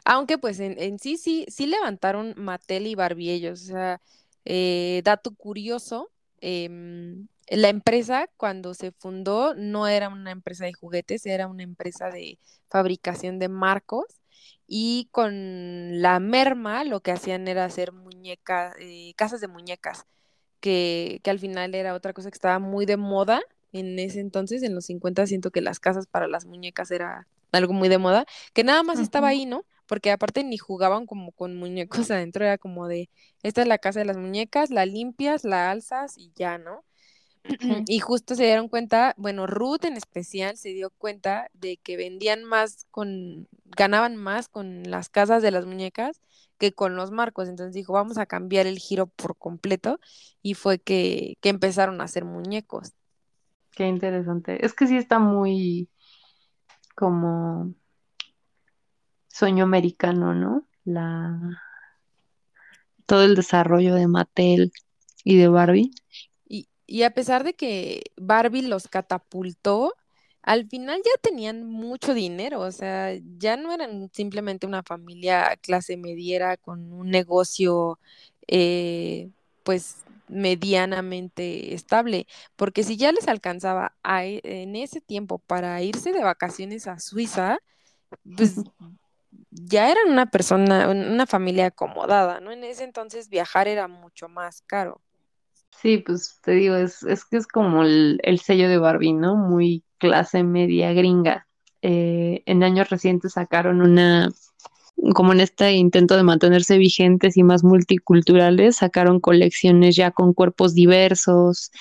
Aunque pues en, en sí, sí, sí levantaron Mattel y Barbie ellos. O sea, eh, dato curioso, em, la empresa cuando se fundó no era una empresa de juguetes, era una empresa de fabricación de marcos. Y con la merma lo que hacían era hacer muñecas, casas de muñecas, que, que al final era otra cosa que estaba muy de moda en ese entonces, en los 50 siento que las casas para las muñecas era algo muy de moda que nada más estaba ahí, ¿no? Porque aparte ni jugaban como con muñecos <laughs> adentro, era como de, esta es la casa de las muñecas, la limpias, la alzas y ya, ¿no? Y justo se dieron cuenta, bueno, Ruth en especial se dio cuenta de que vendían más con, ganaban más con las casas de las muñecas que con los marcos. Entonces dijo, vamos a cambiar el giro por completo y fue que, que empezaron a hacer muñecos. qué interesante. Es que sí está muy como sueño americano, ¿no? La, todo el desarrollo de Mattel y de Barbie. Y, y a pesar de que Barbie los catapultó, al final ya tenían mucho dinero, o sea, ya no eran simplemente una familia clase mediera con un negocio, eh, pues medianamente estable, porque si ya les alcanzaba a e- en ese tiempo para irse de vacaciones a Suiza, pues <laughs> ya eran una persona, un- una familia acomodada, ¿no? En ese entonces viajar era mucho más caro. Sí, pues te digo, es, es que es como el, el sello de Barbie, ¿no? Muy clase media gringa. Eh, en años recientes sacaron una, como en este intento de mantenerse vigentes y más multiculturales, sacaron colecciones ya con cuerpos diversos,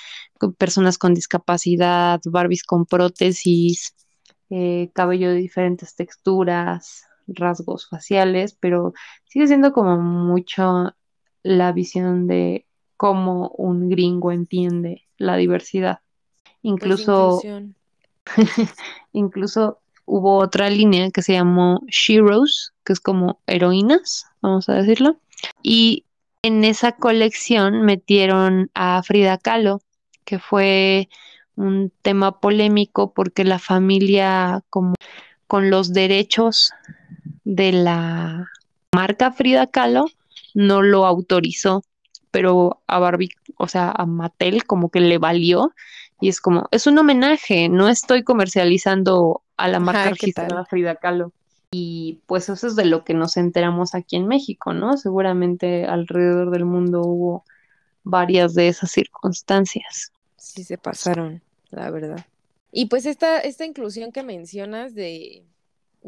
personas con discapacidad, Barbies con prótesis, eh, cabello de diferentes texturas, rasgos faciales, pero sigue siendo como mucho la visión de cómo un gringo entiende la diversidad. Pues Incluso, <laughs> incluso hubo otra línea que se llamó Sheroes, que es como heroínas, vamos a decirlo. Y en esa colección metieron a Frida Kahlo, que fue un tema polémico porque la familia como con los derechos de la marca Frida Kahlo no lo autorizó, pero a Barbie, o sea, a Mattel como que le valió y es como, es un homenaje, no estoy comercializando a la marca Ajá, ¿qué registrada? Frida Kahlo. Y pues eso es de lo que nos enteramos aquí en México, ¿no? Seguramente alrededor del mundo hubo varias de esas circunstancias. Sí se pasaron, la verdad. Y pues esta, esta inclusión que mencionas de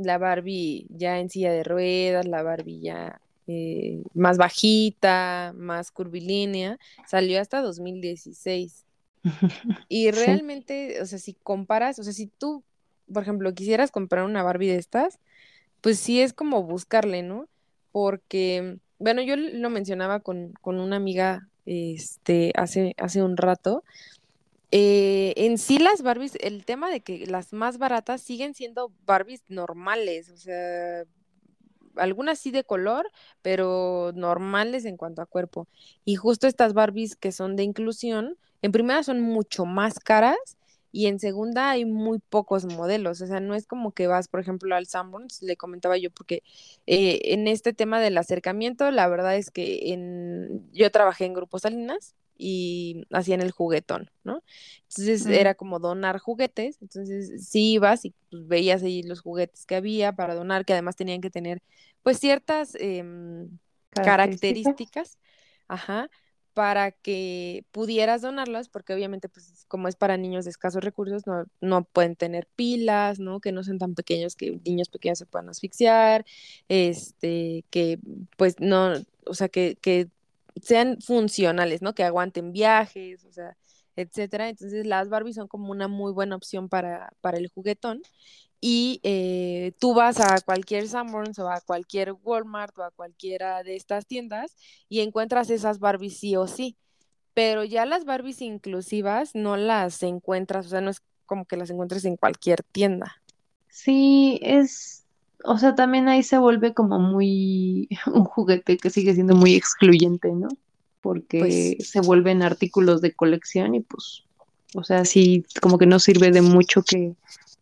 la Barbie ya en silla de ruedas, la Barbie ya eh, más bajita, más curvilínea, salió hasta 2016. <laughs> Y Sí, realmente, o sea, si comparas, o sea, si tú, por ejemplo, quisieras comprar una Barbie de estas, pues sí es como buscarle, ¿no? Porque, bueno, yo lo mencionaba con, con una amiga este, hace, hace un rato. Eh, en sí las Barbies, el tema de que las más baratas siguen siendo Barbies normales, o sea, algunas sí de color, pero normales en cuanto a cuerpo. Y justo estas Barbies que son de inclusión, en primera son mucho más caras y en segunda hay muy pocos modelos. O sea, no es como que vas, por ejemplo, al Sanborns, le comentaba yo, porque eh, en este tema del acercamiento, la verdad es que en, yo trabajé en Grupo Salinas y hacían el juguetón, ¿no? Entonces mm, era como donar juguetes, entonces sí ibas y pues, veías ahí los juguetes que había para donar, que además tenían que tener pues ciertas características. características, ajá, para que pudieras donarlas, porque obviamente, pues, como es para niños de escasos recursos, no, no pueden tener pilas, ¿no? Que no sean tan pequeños que niños pequeños se puedan asfixiar, este, que, pues, no, o sea, que, que sean funcionales, ¿no? Que aguanten viajes, o sea, etcétera. Entonces, las Barbies son como una muy buena opción para, para el juguetón y eh, tú vas a cualquier Sanborns o a cualquier Walmart o a cualquiera de estas tiendas y encuentras esas Barbies sí o sí. Pero ya las Barbies inclusivas no las encuentras, o sea, no es como que las encuentres en cualquier tienda. Sí, es, o sea, también ahí se vuelve como muy <laughs> un juguete que sigue siendo muy excluyente, ¿no? Porque Pues se vuelven artículos de colección y pues, o sea, sí, como que no sirve de mucho que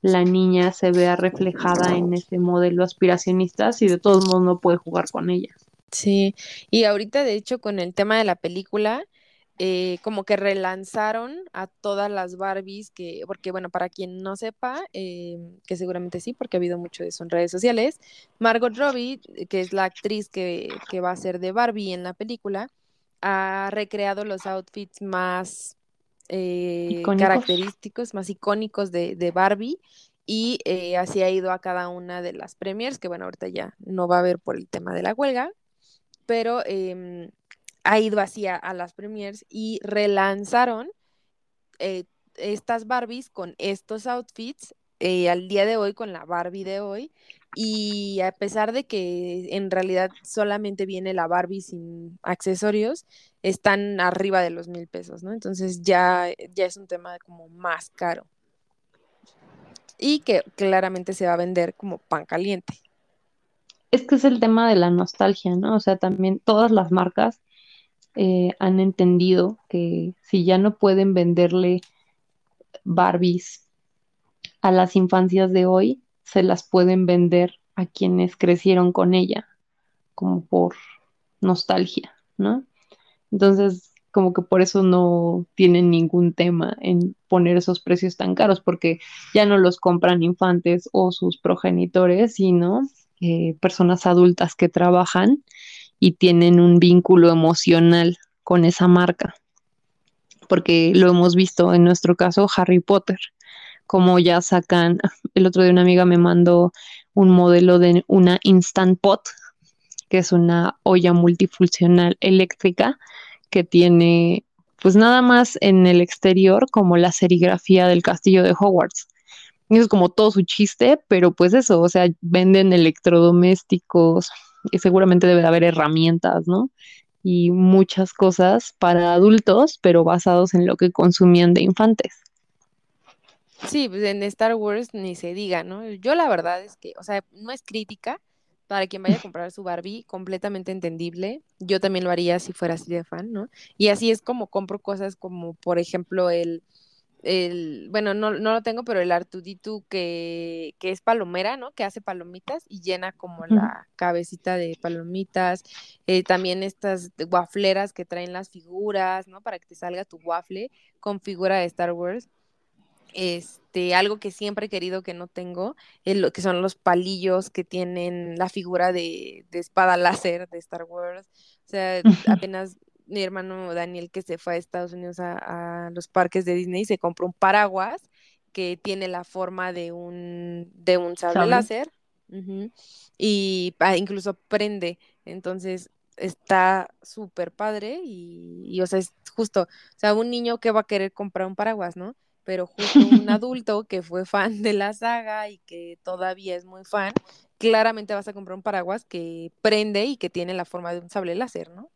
la niña se vea reflejada en ese modelo aspiracionista si de todos modos no puede jugar con ella. Sí, y ahorita de hecho con el tema de la película, eh, como que relanzaron a todas las Barbies que, porque bueno, para quien no sepa, eh, que seguramente sí, porque ha habido mucho de eso en redes sociales, Margot Robbie, eh, que es la actriz que, que va a ser de Barbie en la película, ha recreado los outfits más eh, característicos, más icónicos de, de Barbie. Y eh, así ha ido a cada una de las premiers, que bueno, ahorita ya no va a haber por el tema de la huelga, pero em, ha ido así a, las premiers y relanzaron eh, estas Barbies con estos outfits eh, al día de hoy, con la Barbie de hoy. Y a pesar de que en realidad solamente viene la Barbie sin accesorios, están arriba de los mil pesos, ¿no? Entonces ya, ya es un tema como más caro. Y que claramente se va a vender como pan caliente. Es que es el tema de la nostalgia, ¿no? O sea, también todas las marcas eh, han entendido que si ya no pueden venderle Barbies a las infancias de hoy, se las pueden vender a quienes crecieron con ella, como por nostalgia, ¿no? Entonces, como que por eso no tienen ningún tema en poner esos precios tan caros, porque ya no los compran infantes o sus progenitores, sino eh, personas adultas que trabajan y tienen un vínculo emocional con esa marca, porque lo hemos visto en nuestro caso Harry Potter, como ya sacan, <laughs> el otro día una amiga me mandó un modelo de una Instant Pot, que es una olla multifuncional eléctrica que tiene pues nada más en el exterior como la serigrafía del castillo de Hogwarts. Es como todo su chiste, pero pues eso, o sea, venden electrodomésticos y seguramente debe de haber herramientas, ¿no? Y muchas cosas para adultos, pero basados en lo que consumían de infantes. Sí, pues en Star Wars ni se diga, ¿no? Yo la verdad es que, o sea, no es crítica para quien vaya a comprar su Barbie, completamente entendible. Yo también lo haría si fuera así de fan, ¿no? Y así es como compro cosas como, por ejemplo, el, el bueno, no, no lo tengo, pero el Artuditu que, que es palomera, ¿no? Que hace palomitas y llena como la cabecita de palomitas. Eh, también estas wafleras que traen las figuras, ¿no? Para que te salga tu waffle con figura de Star Wars. Este, algo que siempre he querido que no tengo, es lo que son los palillos que tienen la figura de, de espada láser de Star Wars. O sea, apenas mi hermano Daniel que se fue a Estados Unidos a, a los parques de Disney se compró un paraguas que tiene la forma de un, de un sable láser y ah, incluso prende. Entonces está súper padre y, y, o sea, es justo, o sea, un niño que va a querer comprar un paraguas, ¿no? Pero justo un <laughs> adulto que fue fan de la saga y que todavía es muy fan, claramente vas a comprar un paraguas que prende y que tiene la forma de un sable láser, ¿no?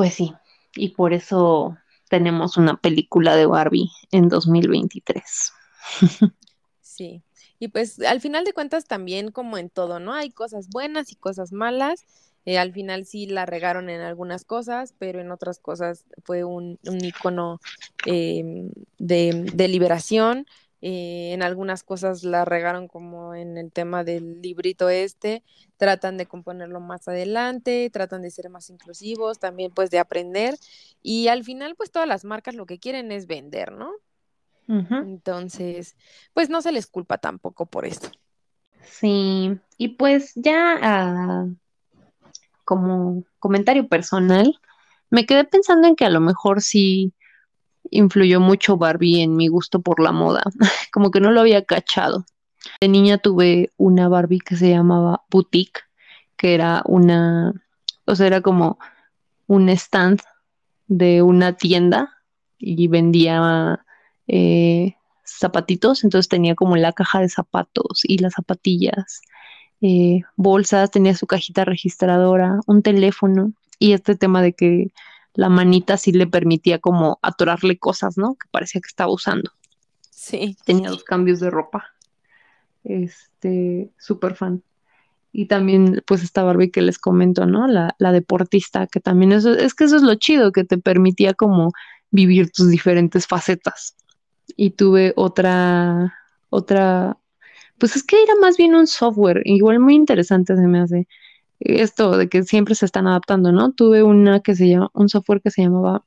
Pues sí, y por eso tenemos una película de Barbie en 2023. <laughs> Sí. Y pues al final de cuentas también como en todo, ¿no? Hay cosas buenas y cosas malas. Eh, al final sí la regaron en algunas cosas, pero en otras cosas fue un, icono de, de liberación. Eh, en algunas cosas la regaron como en el tema del librito este, tratan de componerlo más adelante, tratan de ser más inclusivos, también pues de aprender y al final pues todas las marcas lo que quieren es vender, ¿no? Entonces, pues no se les culpa tampoco por esto. Sí, y pues ya ah, como comentario personal, me quedé pensando en que a lo mejor sí influyó mucho Barbie en mi gusto por la moda, <laughs> como que no lo había cachado. De niña tuve una Barbie que se llamaba Boutique, que era una, o sea, era como un stand de una tienda y vendía eh, zapatitos, entonces tenía como la caja de zapatos y las zapatillas, eh, bolsas, tenía su cajita registradora, un teléfono y este tema de que la manita sí le permitía como atorarle cosas, ¿no? Que parecía que estaba usando. Sí. Tenía dos cambios de ropa. Este, súper fan. Y también, pues, esta Barbie que les comento, ¿no? La, la deportista, que también eso, es que eso es lo chido, que te permitía como vivir tus diferentes facetas. Y tuve otra, otra, pues es que era más bien un software, igual muy interesante se me hace esto de que siempre se están adaptando, ¿no? Tuve una que se llama, un software que se llamaba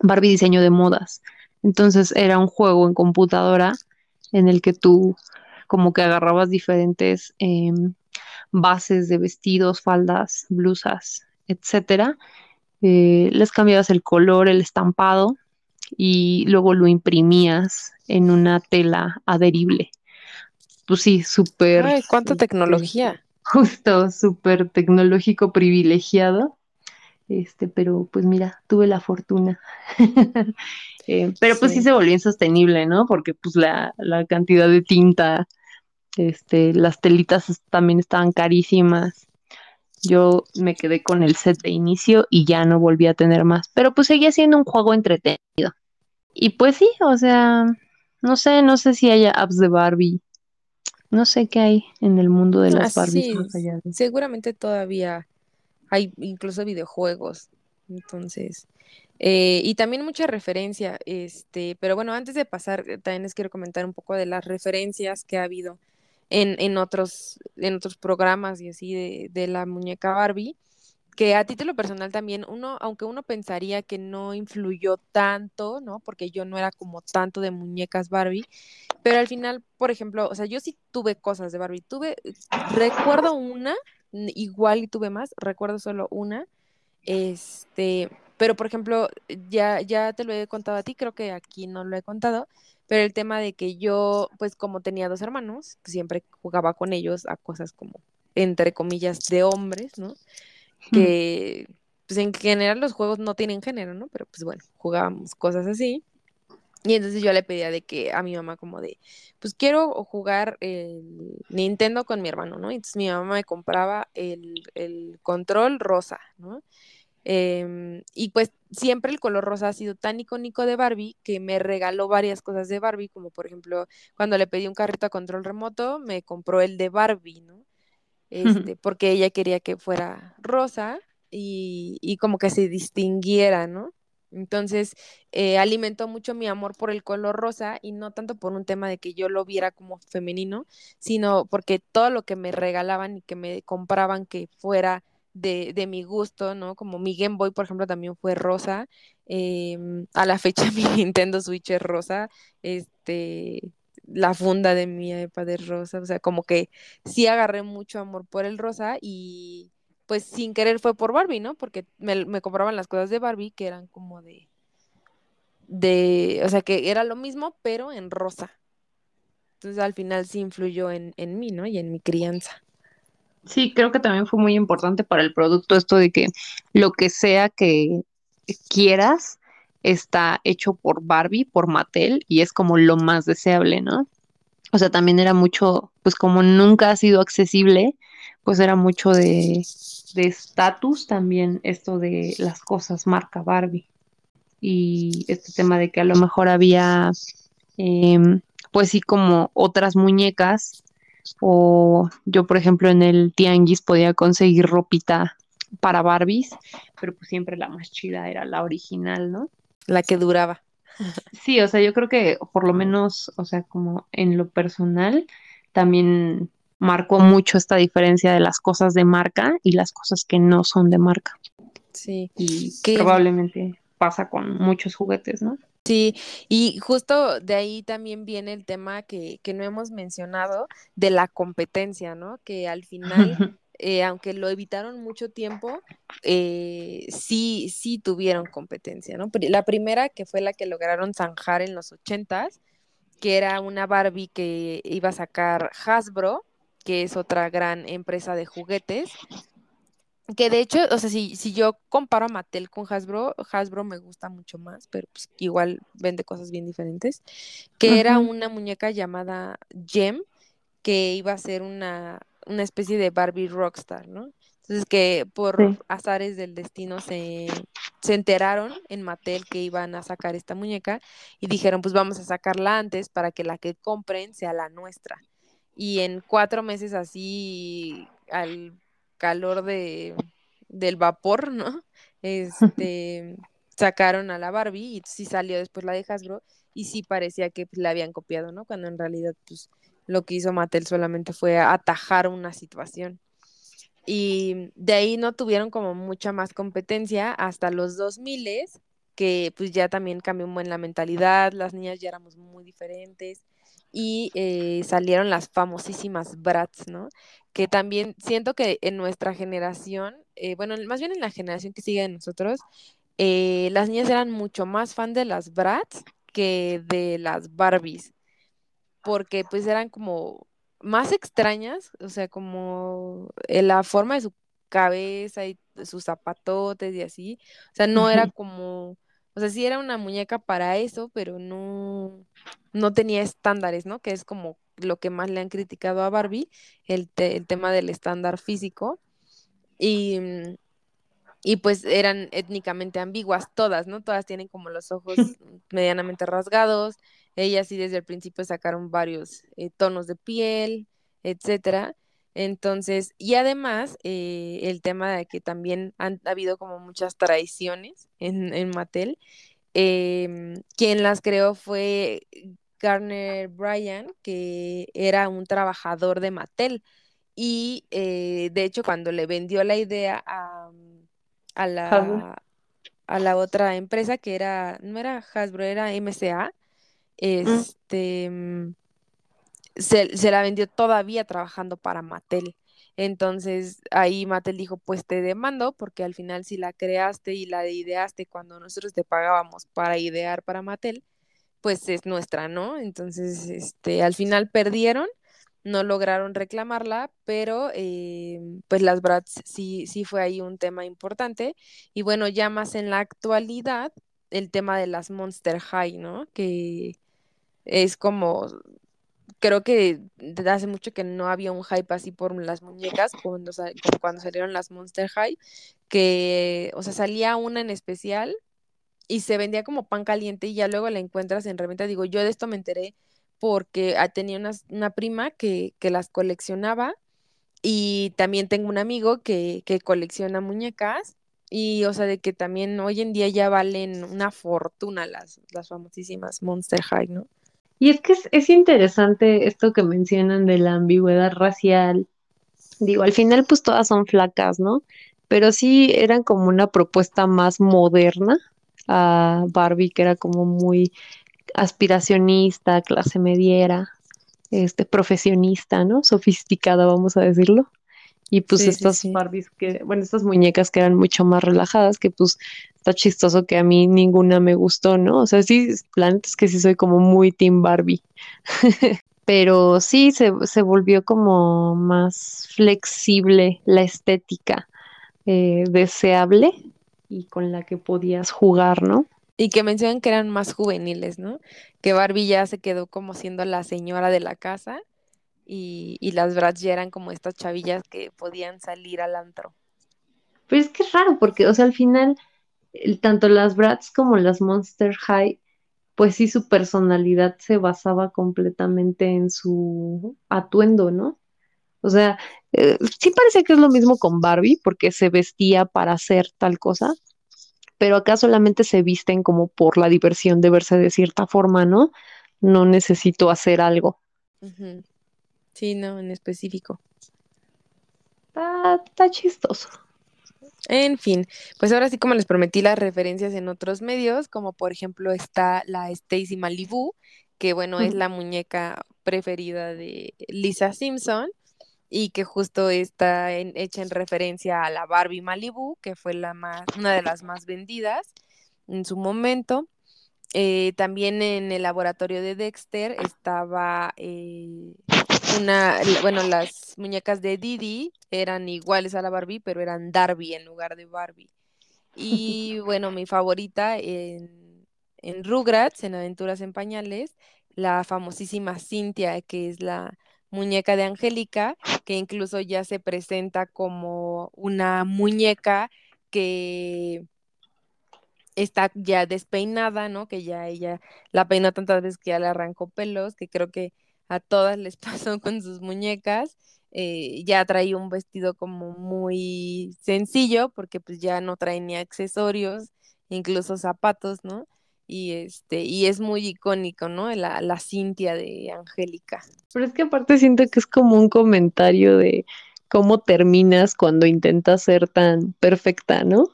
Barbie Diseño de Modas. Entonces era un juego en computadora en el que tú como que agarrabas diferentes em, bases de vestidos, faldas, blusas, etcétera. Eh, les cambiabas el color, el estampado y luego lo imprimías en una tela adherible. Pues sí, súper. Ay, cuánta este, tecnología. Justo, súper tecnológico privilegiado. Este, pero pues mira, tuve la fortuna. <laughs> Eh, pero pues sí. Sí. se volvió insostenible, ¿no? Porque pues la, la cantidad de tinta, este, las telitas también estaban carísimas. Yo me quedé con el set de inicio y ya no volví a tener más. Pero pues seguía siendo un juego entretenido. Y pues sí, o sea, no sé, no sé si haya apps de Barbie. No sé qué hay en el mundo de Ah, las Barbies sí, más allá de. seguramente todavía hay incluso videojuegos. Entonces, eh, y también mucha referencia, este, pero bueno, antes de pasar, eh, también les quiero comentar un poco de las referencias que ha habido en, en otros, en otros programas y así de, de la muñeca Barbie, que a título personal también, uno, aunque uno pensaría que no influyó tanto, ¿no? Porque yo no era como tanto de muñecas Barbie, pero al final, por ejemplo, o sea, yo sí tuve cosas de Barbie, tuve, recuerdo una, igual y tuve más, recuerdo solo una, este, pero por ejemplo, ya, ya te lo he contado a ti, creo que aquí no lo he contado, pero el tema de que yo, pues como tenía dos hermanos, siempre jugaba con ellos a cosas como, entre comillas, de hombres, ¿no? Que, pues en general los juegos no tienen género, ¿no? Pero pues bueno, jugábamos cosas así. Y entonces yo le pedía de que a mi mamá como de, pues quiero jugar el Nintendo con mi hermano, ¿no? Entonces mi mamá me compraba el, el control rosa, ¿no? Em, y pues siempre el color rosa ha sido tan icónico de Barbie que me regaló varias cosas de Barbie, como por ejemplo cuando le pedí un carrito a control remoto, me compró el de Barbie, ¿no? Este, porque ella quería que fuera rosa y, y como que se distinguiera, ¿no? Entonces, eh, alimentó mucho mi amor por el color rosa y no tanto por un tema de que yo lo viera como femenino, sino porque todo lo que me regalaban y que me compraban que fuera de, de mi gusto, ¿no? Como mi Game Boy, por ejemplo, también fue rosa. em, a la fecha <laughs> mi Nintendo Switch es rosa. Este, la funda de mi iPad es rosa. O sea, como que sí agarré mucho amor por el rosa y pues sin querer fue por Barbie, ¿no? Porque me, me compraban las cosas de Barbie que eran como de, de, o sea, que era lo mismo, pero en rosa. Entonces al final sí influyó en, en mí, ¿no? Y en mi crianza. Sí, creo que también fue muy importante para el producto esto de que lo que sea que quieras está hecho por Barbie, por Mattel, y es como lo más deseable, ¿no? O sea, también era mucho, pues como nunca ha sido accesible, pues era mucho de de estatus también esto de las cosas marca Barbie. Y este tema de que a lo mejor había, em, pues sí, como otras muñecas o yo, por ejemplo, en el Tianguis podía conseguir ropita para Barbies, pero pues siempre la más chida era la original, ¿no? La que duraba. Sí, o sea, yo creo que por lo menos, o sea, como en lo personal, también marcó mucho esta diferencia de las cosas de marca y las cosas que no son de marca. Sí. Y Que- probablemente pasa con muchos juguetes, ¿no? Sí, y justo de ahí también viene el tema que, que no hemos mencionado de la competencia, ¿no? Que al final <laughs> eh, aunque lo evitaron mucho tiempo, eh, sí, sí tuvieron competencia, ¿no? La primera, que fue la que lograron zanjar en los ochentas, que era una Barbie que iba a sacar Hasbro, que es otra gran empresa de juguetes, que de hecho, o sea, si, si yo comparo a Mattel con Hasbro, Hasbro me gusta mucho más, pero pues igual vende cosas bien diferentes, que era una muñeca llamada Gem, que iba a ser una, una especie de Barbie Rockstar, ¿no? Entonces que por Sí. azares del destino se, se enteraron en Mattel que iban a sacar esta muñeca y dijeron, pues vamos a sacarla antes para que la que compren sea la nuestra. Y en cuatro meses así, al calor de, del vapor, ¿no? <laughs> Este, sacaron a la Barbie y sí salió después la de Hasbro y sí parecía que pues, la habían copiado, ¿no? Cuando en realidad, pues, lo que hizo Mattel solamente fue atajar una situación. Y de ahí no tuvieron como mucha más competencia hasta los 2000 que pues ya también cambió un buen la mentalidad, las niñas ya éramos muy diferentes y eh, salieron las famosísimas Bratz, ¿no? Que también siento que en nuestra generación, eh, bueno, más bien en la generación que sigue de nosotros, eh, las niñas eran mucho más fan de las Bratz que de las Barbies porque pues eran como más extrañas, o sea, como eh, la forma de su cabeza y sus zapatotes y así, o sea, no era como, o sea, sí era una muñeca para eso, pero no, no tenía estándares, ¿no? Que es como lo que más le han criticado a Barbie, el, te- el tema del estándar físico. Y, mm, y pues eran étnicamente ambiguas todas, ¿no? Todas tienen como los ojos <laughs> medianamente rasgados. Ellas sí desde el principio sacaron varios eh, tonos de piel, etcétera. Entonces, y además eh, el tema de que también han habido como muchas traiciones en, en Mattel. Em, quien las creó fue Garner Bryan, que era un trabajador de Mattel. Y eh, de hecho, cuando le vendió la idea a, a la, a la otra empresa que era, no era Hasbro, era MCA. Este, mm, se, se la vendió todavía trabajando para Mattel. Entonces ahí Mattel dijo, pues te demando porque al final si la creaste y la ideaste cuando nosotros te pagábamos para idear para Mattel, pues es nuestra, ¿no? Entonces, este, al final perdieron, no lograron reclamarla, pero eh, pues las Bratz sí, sí fue ahí un tema importante. Y bueno, ya más en la actualidad, el tema de las Monster High, ¿no? Que es como, creo que desde hace mucho que no había un hype así por las muñecas, cuando, cuando salieron las Monster High, que, o sea, salía una en especial y se vendía como pan caliente y ya luego la encuentras en reventa. Digo, yo de esto me enteré porque ah, tenía una, una prima que, que las coleccionaba y también tengo un amigo que, que colecciona muñecas y, o sea, de que también hoy en día ya valen una fortuna las, las famosísimas Monster High, ¿no? Y es que es, es interesante esto que mencionan de la ambigüedad racial. Digo, al final pues todas son flacas, ¿no? Pero sí eran como una propuesta más moderna a Barbie, que era como muy aspiracionista, clase mediera, este, profesionista, ¿no? Sofisticada, vamos a decirlo. Y pues Sí, estas sí. Barbies que, bueno, estas muñecas que eran mucho más relajadas, que pues está chistoso que a mí ninguna me gustó, ¿no? O sea, sí, la neta es que sí soy como muy Team Barbie. <laughs> Pero sí se, se volvió como más flexible la estética eh, deseable y con la que podías jugar, ¿no? Y que mencionan que eran más juveniles, ¿no? Que Barbie ya se quedó como siendo la señora de la casa y, y las Bratz ya eran como estas chavillas que podían salir al antro. Pero es que es raro porque, o sea, al final, el- tanto las Bratz como las Monster High, pues sí, su personalidad se basaba completamente en su atuendo, ¿no? O sea, eh, sí parece que es lo mismo con Barbie, porque se vestía para hacer tal cosa, pero acá solamente se visten como por la diversión de verse de cierta forma, ¿no? No necesito hacer algo. Sí, no, en específico. Está, está chistoso. En fin, pues ahora sí como les prometí las referencias en otros medios, como por ejemplo está la Stacy Malibu, que bueno, es la muñeca preferida de Lisa Simpson. y que justo está en- hecha en referencia a la Barbie Malibu, que fue la más, una de las más vendidas en su momento. Eh, también en el laboratorio de Dexter estaba eh, una, bueno, las muñecas de Didi eran iguales a la Barbie, pero eran Darby en lugar de Barbie. Y <laughs> bueno, mi favorita en, en Rugrats, en Aventuras en Pañales, la famosísima Cynthia, que es la muñeca de Angélica, que incluso ya se presenta como una muñeca que está ya despeinada, ¿no? Que ya ella la peinó tantas veces que ya le arrancó pelos, que creo que a todas les <laughs> pasó con sus muñecas. eh, ya traía un vestido como muy sencillo, porque pues ya no trae ni accesorios, incluso zapatos, ¿no? Y este, y es muy icónico, ¿no? La, la Cintia de Angélica. Pero es que aparte siento que es como un comentario de cómo terminas cuando intentas ser tan perfecta, ¿no?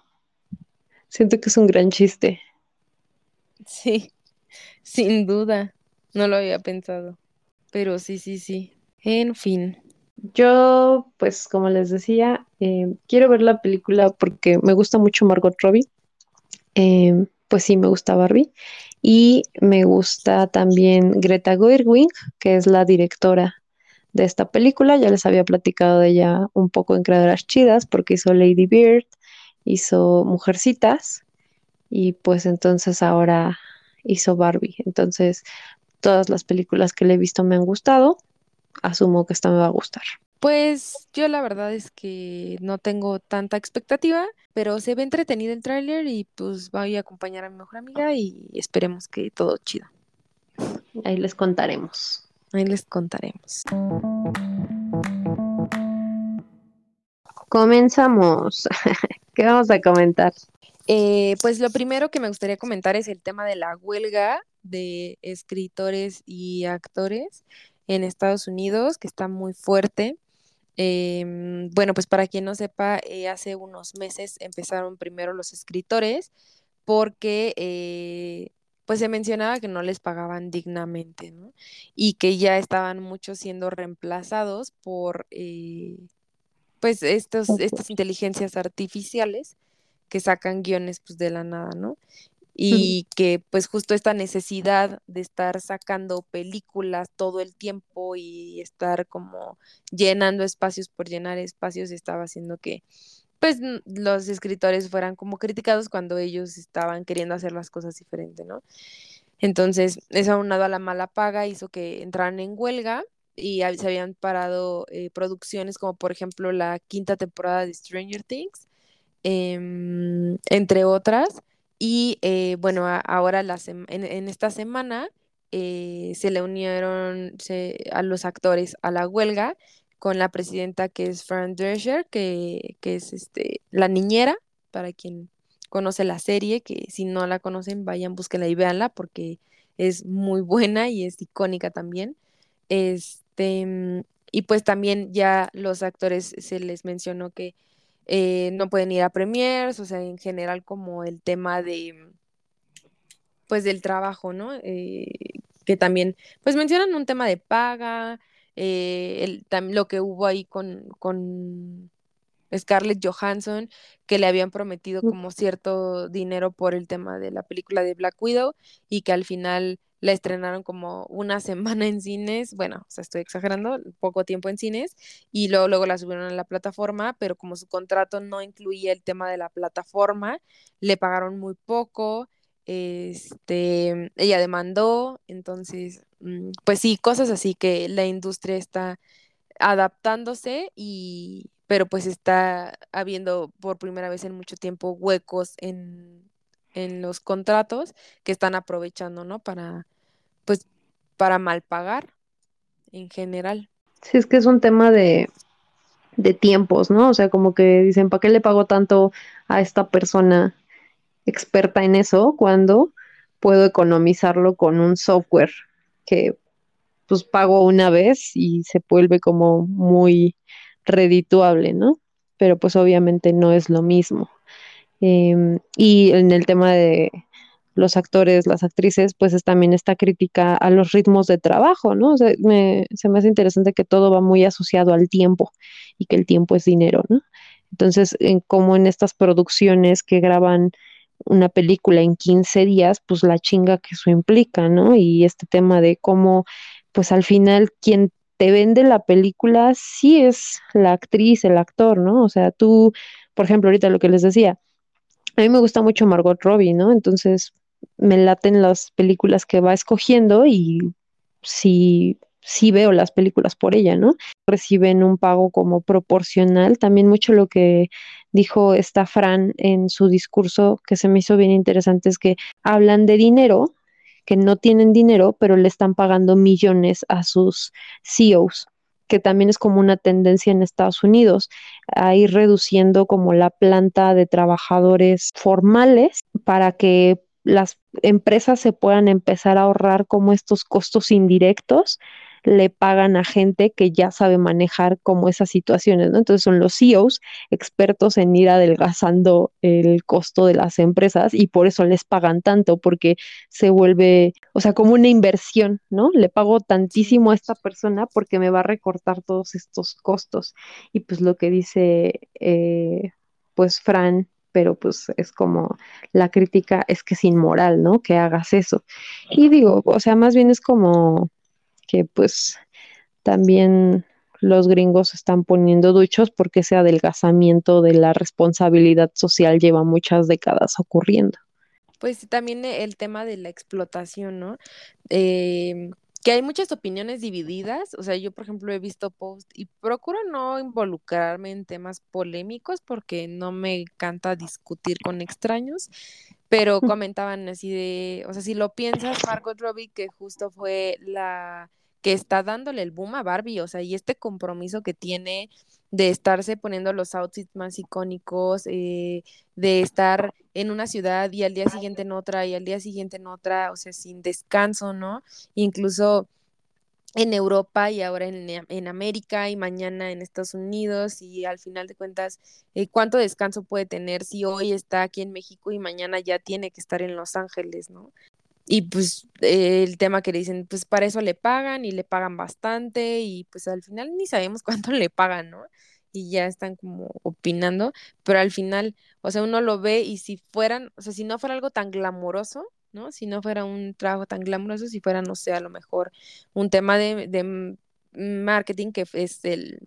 Siento que es un gran chiste. Sí, <laughs> sin duda. No lo había pensado. Pero sí, sí, sí. En fin. Yo, pues como les decía, eh, quiero ver la película porque me gusta mucho Margot Robbie. Eh, pues sí, me gusta Barbie. Y me gusta también Greta Gerwig, que es la directora de esta película. Ya les había platicado de ella un poco en Creadoras Chidas porque hizo Lady Bird, hizo Mujercitas y pues entonces ahora hizo Barbie. Entonces, todas las películas que le he visto me han gustado. Asumo que esta me va a gustar. Pues yo la verdad es que no tengo tanta expectativa, pero se ve entretenido el tráiler y pues voy a acompañar a mi mejor amiga y esperemos que todo chido. Ahí les contaremos. Ahí les contaremos. Comenzamos. <laughs> ¿Qué vamos a comentar? Eh, pues lo primero que me gustaría comentar es el tema de la huelga de escritores y actores en Estados Unidos, que está muy fuerte. Em, bueno, pues para quien no sepa, eh, hace unos meses empezaron primero los escritores porque eh, pues se mencionaba que no les pagaban dignamente, ¿no? Y que ya estaban muchos siendo reemplazados por eh, pues estos, estas inteligencias artificiales que sacan guiones pues de la nada, ¿no? Y que pues justo esta necesidad de estar sacando películas todo el tiempo y estar como llenando espacios por llenar espacios estaba haciendo que pues los escritores fueran como criticados cuando ellos estaban queriendo hacer las cosas diferente, ¿no? Entonces, eso aunado a la mala paga hizo que entraran en huelga y se habían parado eh, producciones como por ejemplo la quinta temporada de Stranger Things em, entre otras. Y eh, bueno, ahora la en, esta semana eh, se le unieron a los actores a la huelga con la presidenta que es Fran Drescher, que, que es este, la niñera, para quien conoce la serie, que si no la conocen, vayan, búsquenla y véanla porque es muy buena y es icónica también. Este, y pues también ya los actores se les mencionó que eh, no pueden ir a premiers, o sea, en general como el tema de, pues del trabajo, ¿no? Eh, que también, pues mencionan un tema de paga, eh, el, lo que hubo ahí con, con Scarlett Johansson, que le habían prometido como cierto dinero por el tema de la película de Black Widow y que al final la estrenaron como una <laughs> semana en cines, bueno, o sea, estoy exagerando, poco tiempo en cines y luego, luego la subieron a la plataforma, pero como su contrato no incluía el tema de la plataforma, le pagaron muy poco, este, ella demandó, entonces, mm, pues sí, cosas así que la industria está adaptándose y pero pues está habiendo por primera vez en mucho tiempo huecos en, en los contratos que están aprovechando, ¿no? Para, pues, para mal pagar en general. Sí, es que es un tema de, de tiempos, ¿no? O sea, como que dicen, ¿para qué le pago tanto a esta persona experta en eso cuando puedo economizarlo con un software que pues pago una vez y se vuelve como muy redituable, ¿no? Pero pues obviamente no es lo mismo. Em, y en el tema de, los actores, las actrices, pues es también esta crítica a los ritmos de trabajo, ¿no? O sea, me, se me hace interesante que todo va muy asociado al tiempo y que el tiempo es dinero, ¿no? Entonces, en, como en estas producciones que graban una película en 15 días, pues la chinga que eso implica, ¿no? Y este tema de cómo, pues al final, quien te vende la película sí es la actriz, el actor, ¿no? O sea, tú, por ejemplo, ahorita lo que les decía, a mí me gusta mucho Margot Robbie, ¿no? Entonces, me laten las películas que va escogiendo y si sí veo las películas por ella, ¿no? Reciben un pago como proporcional. También mucho lo que dijo esta Fran en su discurso que se me hizo bien interesante es que hablan de dinero, que no tienen dinero, pero le están pagando millones a sus CEOs que también es como una tendencia en Estados Unidos, a ir reduciendo como la planta de trabajadores formales para que las empresas se puedan empezar a ahorrar como estos costos indirectos le pagan a gente que ya sabe manejar como esas situaciones, ¿no? Entonces son los CEOs expertos en ir adelgazando el costo de las empresas y por eso les pagan tanto, porque se vuelve, o sea, como una inversión, ¿no? Le pago tantísimo a esta persona porque me va a recortar todos estos costos. Y pues lo que dice, eh, pues Fran pero pues es como la crítica es que es inmoral, ¿no? Que hagas eso. Y digo, o sea, más bien es como que pues también los gringos están poniendo duchos porque ese adelgazamiento de la responsabilidad social lleva muchas décadas ocurriendo. Pues también el tema de la explotación, ¿no? Eh, que hay muchas opiniones divididas, o sea, yo por ejemplo he visto posts y procuro no involucrarme en temas polémicos porque no me encanta discutir con extraños, pero <laughs> comentaban así de, o sea, si lo piensas, Margot Robbie, que justo fue la que está dándole el boom a Barbie, o sea, y este compromiso que tiene de estarse poniendo los outfits más icónicos, eh, de estar en una ciudad y al día siguiente en otra y al día siguiente en otra, o sea, sin descanso, ¿no? Incluso en Europa y ahora en, América y mañana en Estados Unidos y al final de cuentas, eh, ¿cuánto descanso puede tener si hoy está aquí en México y mañana ya tiene que estar en Los Ángeles, ¿no? Y pues el tema que le dicen, pues para eso le pagan y le pagan bastante y pues al final ni sabemos <laughs> cuánto le pagan, ¿no? Y ya están como opinando, pero al final, o sea, uno lo ve y si fueran, o sea, si no fuera algo tan glamoroso, ¿no? Si no fuera un trabajo tan glamoroso, si fuera, no sé, a lo mejor un tema de, de marketing que es el,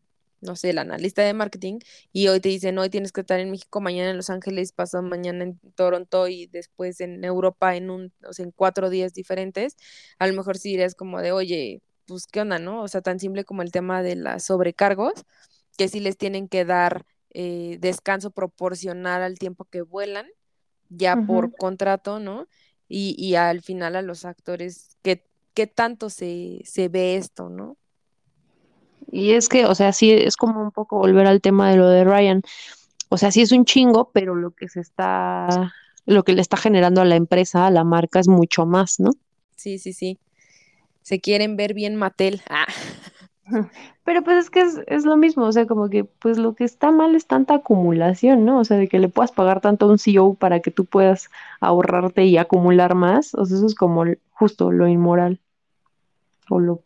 no sé, el analista de marketing, y hoy te dicen, hoy tienes que estar en México, mañana en Los Ángeles, pasado mañana en Toronto y después en Europa en un, o sea, en cuatro días diferentes, a lo mejor sí dirías como de, oye, pues qué onda, ¿no? O sea, tan simple como el tema de las sobrecargos, que sí les tienen que dar eh, descanso proporcional al tiempo que vuelan, ya por contrato, ¿no? Y, y al final a los actores, ¿qué, qué tanto se, se ve esto, ¿no? Y es que, o sea, sí es como un poco volver al tema de lo de Ryan. O sea, sí es un chingo, pero lo que se está, lo que le está generando a la empresa, a la marca, es mucho más, ¿no? Sí, sí, sí. Se quieren ver bien Mattel. Ah. Pero pues es que es, es, lo mismo, o sea, como que pues lo que está mal es tanta acumulación, ¿no? O sea, de que le puedas pagar tanto a un CEO para que tú puedas ahorrarte y acumular más, o sea, eso es como justo lo inmoral o lo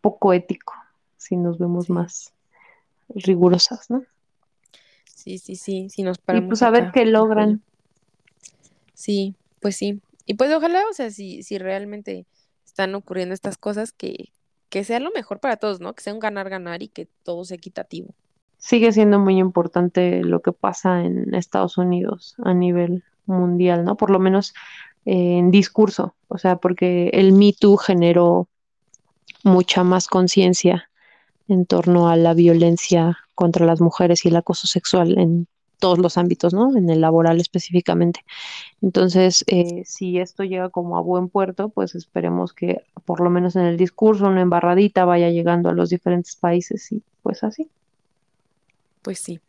poco ético si nos vemos más rigurosas, ¿no? Sí, sí, sí, si nos paramos. Y pues a ver qué logran. Sí, pues sí. Y pues ojalá, o sea, si, si realmente están ocurriendo estas cosas, que, que sea lo mejor para todos, ¿no? Que sea un ganar-ganar y que todo sea equitativo. Sigue siendo muy importante lo que pasa en Estados Unidos a nivel mundial, ¿no? Por lo menos eh, en discurso, o sea, porque el Me Too generó mucha más conciencia en torno a la violencia contra las mujeres y el acoso sexual en todos los ámbitos, ¿no? En el laboral específicamente. Entonces, eh, si esto llega como a buen puerto, pues esperemos que por lo menos en el discurso, una embarradita vaya llegando a los diferentes países y pues así. Pues sí.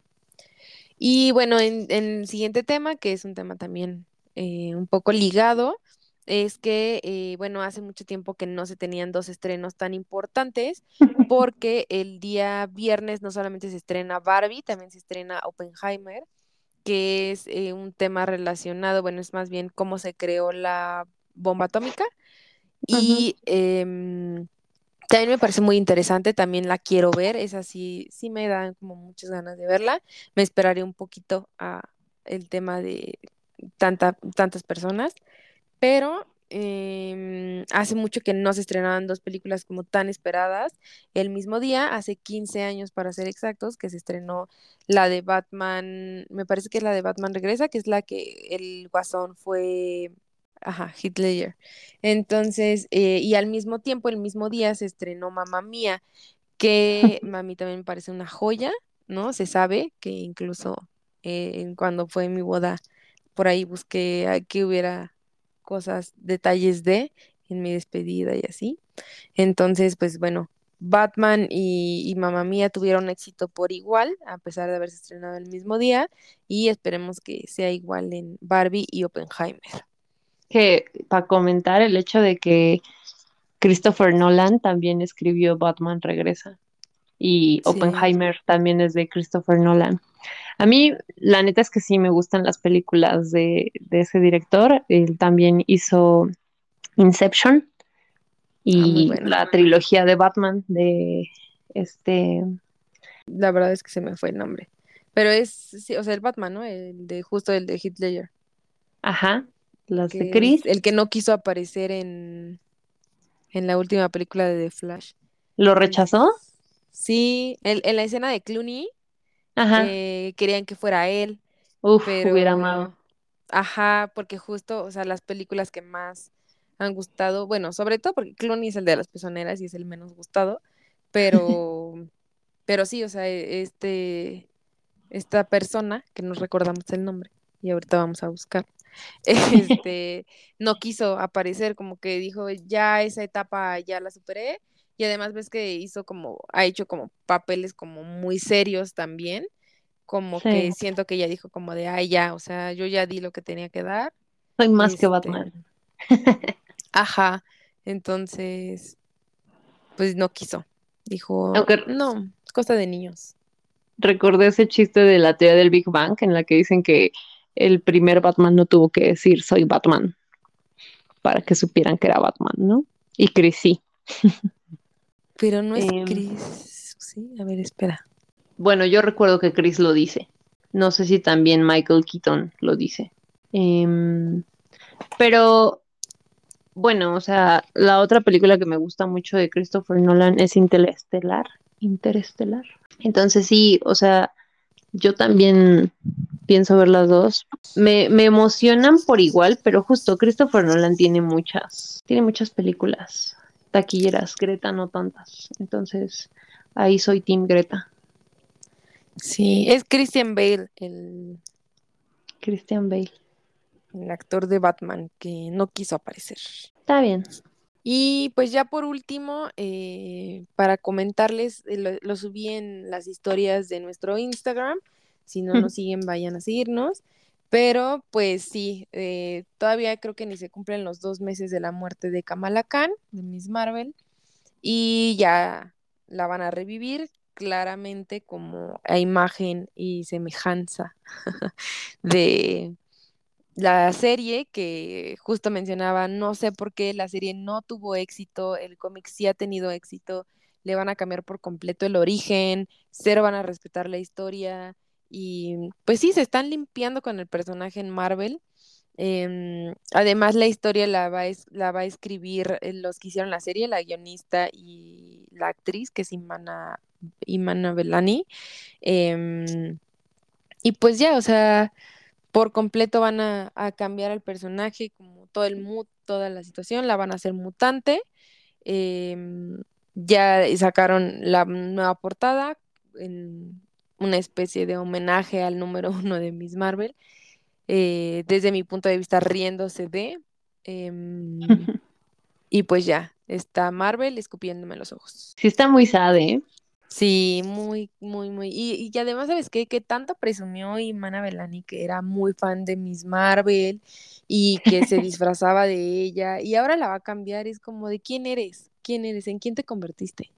Y bueno, en, el siguiente tema, que es un tema también eh, un poco ligado, es que, eh, bueno, hace mucho tiempo que no se tenían dos estrenos tan importantes, <laughs> porque el día viernes no solamente se estrena Barbie, también se estrena Oppenheimer, que es eh, un tema relacionado, bueno, es más bien cómo se creó la bomba atómica. Y em, también me parece muy interesante, también la quiero ver, esa sí, sí me dan como muchas ganas de verla. Me esperaré un poquito a el tema de tanta, tantas personas, pero em, hace mucho que no se estrenaban dos películas como tan esperadas. El mismo día, hace 15 años para ser exactos, que se estrenó la de Batman, me parece que es la de Batman Regresa, que es la que el guasón fue, ajá, Hitler. Entonces, eh, y al mismo tiempo, el mismo día se estrenó Mamá Mía, que <laughs> a mí también me parece una joya, ¿no? Se sabe que incluso eh, cuando fue mi boda, por ahí busqué que hubiera cosas, detalles de en mi despedida y así. Entonces, pues bueno, Batman y, y Mamma Mía tuvieron éxito por igual, a pesar de haberse estrenado el mismo día, y esperemos que sea igual en Barbie y Oppenheimer. Que para comentar el hecho de que Christopher Nolan también escribió Batman Regresa y Oppenheimer también es de Christopher Nolan. A mí, la neta es que sí me gustan las películas de, ese director. Él también hizo Inception y ah, la trilogía de Batman de este. La verdad es que se me fue el nombre. Pero es, o sea, el Batman, ¿no? El de justo el de Hitler. Ajá, las de Chris. El que no quiso aparecer en, en la última película de The Flash. ¿Lo rechazó? Sí, en la escena de Clooney Ajá. Eh, querían que fuera él. Uf, pero, hubiera amado. Ajá, porque justo, o sea, las películas que más han gustado, bueno, sobre todo porque Clooney es el de las pezoneras y es el menos gustado, <laughs> pero, pero sí, o sea, e, este, esta persona, que nos recordamos el nombre, y ahorita vamos a buscar, <laughs> <laughs> este, no quiso aparecer, como que dijo, ya esa etapa ya la superé, y además ves que hizo como, ha hecho como papeles como muy serios también, como que siento que ella dijo como de, ay, ya, o sea, yo ya di lo que tenía que dar. Soy más que este Batman. <laughs> Ajá, entonces, pues no quiso. Dijo, no, es cosa de niños. Recordé ese chiste de la teoría del Big Bang en la que dicen que el primer Batman no tuvo que decir soy Batman para que supieran que era Batman, ¿no? Y sí. <laughs> Pero no es em, Chris. Sí, a ver, espera. Bueno, yo recuerdo que Chris lo dice. No sé si también Michael Keaton lo dice. Em, pero bueno, o sea, la otra película que me gusta mucho de Christopher Nolan es Interestelar. Interestelar. Entonces sí, o sea, yo también pienso ver las dos. Me, me, emocionan por igual, pero justo Christopher Nolan tiene muchas, tiene muchas películas taquilleras, Greta no tantas. Entonces, ahí soy Team Greta. Sí, es Christian Bale, el Christian Bale. El actor de Batman que no quiso aparecer. Está bien. Y pues ya por último, eh, para comentarles, eh, lo, subí en las historias de nuestro Instagram. Si no nos <laughs> siguen, vayan a seguirnos. Pero pues sí, eh, todavía creo que ni se cumplen los dos meses de la muerte de Kamala Khan, de Miss Marvel, y ya la van a revivir claramente como a imagen y semejanza <laughs> de la serie que justo mencionaba, no sé por qué la serie no tuvo éxito, el cómic sí ha tenido éxito, le van a cambiar por completo el origen, cero van a respetar la historia, y pues sí, se están limpiando con el personaje en Marvel. Em, además, la historia la va, a, la va a escribir eh, los que hicieron la serie, la guionista y la actriz, que es Imana, Imana Belani. Em, y pues ya, o sea, por completo van a, cambiar el personaje, como todo el mood, toda la situación, la van a hacer mutante. Em, ya sacaron la nueva portada en, una especie de homenaje al número <laughs> uno de Miss Marvel, eh, desde mi punto de vista riéndose de, em, <laughs> y pues ya, está Marvel escupiéndome los ojos. Sí, está muy sad, ¿eh? Sí, muy, muy, muy. Y, y además, ¿sabes qué? Que tanto presumió Imana Belani que era muy fan de Miss Marvel y que se <laughs> disfrazaba de ella y ahora la va a cambiar. Es como, ¿de quién eres? ¿Quién eres? ¿En quién te convertiste?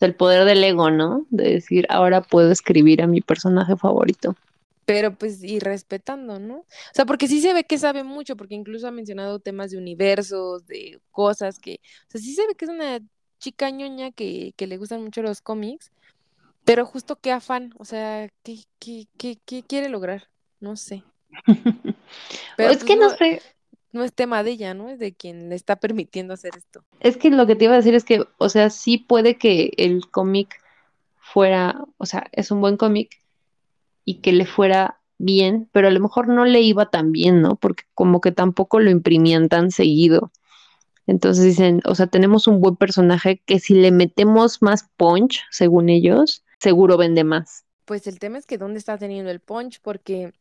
El poder del ego, ¿no? De decir, ahora puedo escribir a mi personaje favorito. pero pues y respetando, ¿no? O sea, porque sí se ve que sabe mucho, porque incluso ha mencionado temas de universos, de cosas que, o sea, sí se ve que es una chica ñoña que, que le gustan mucho los cómics, pero justo qué afán, o sea, ¿qué, qué, qué, qué quiere lograr? No sé. <laughs> Pero es pues que no no, sé, no es tema de ella, ¿no? Es de quien le está permitiendo hacer esto. es que lo que te iba a decir es que, o sea, sí puede que el cómic fuera, o sea, es un buen cómic y que le fuera bien, pero a lo mejor no le iba tan bien, ¿no? Porque como que tampoco lo imprimían tan seguido. Entonces dicen, o sea, tenemos un buen personaje que si le metemos más punch, según ellos, seguro vende más. Pues el tema es que dónde está teniendo el punch, porque,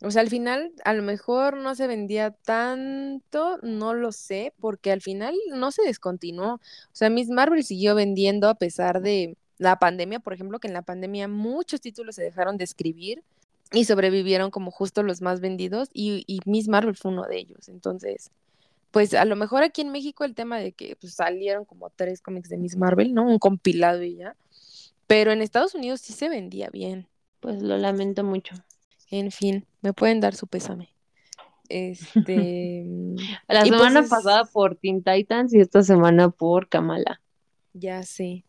o sea, al final a lo mejor no se vendía tanto, no lo sé, porque al final no se descontinuó. O sea, Miss Marvel siguió vendiendo a pesar de la pandemia, por ejemplo, que en la pandemia muchos títulos se dejaron de escribir y sobrevivieron como justo los más vendidos y, y Miss Marvel fue uno de ellos. Entonces, pues a lo mejor aquí en México el tema de que pues, salieron como tres cómics de Miss Marvel, ¿no? Un compilado y ya. Pero en Estados Unidos sí se vendía bien. Pues lo lamento mucho. En fin, me pueden dar su pésame. Este. <laughs> La y pues semana es- pasada por Teen Titans y esta semana por Kamala. Ya sé.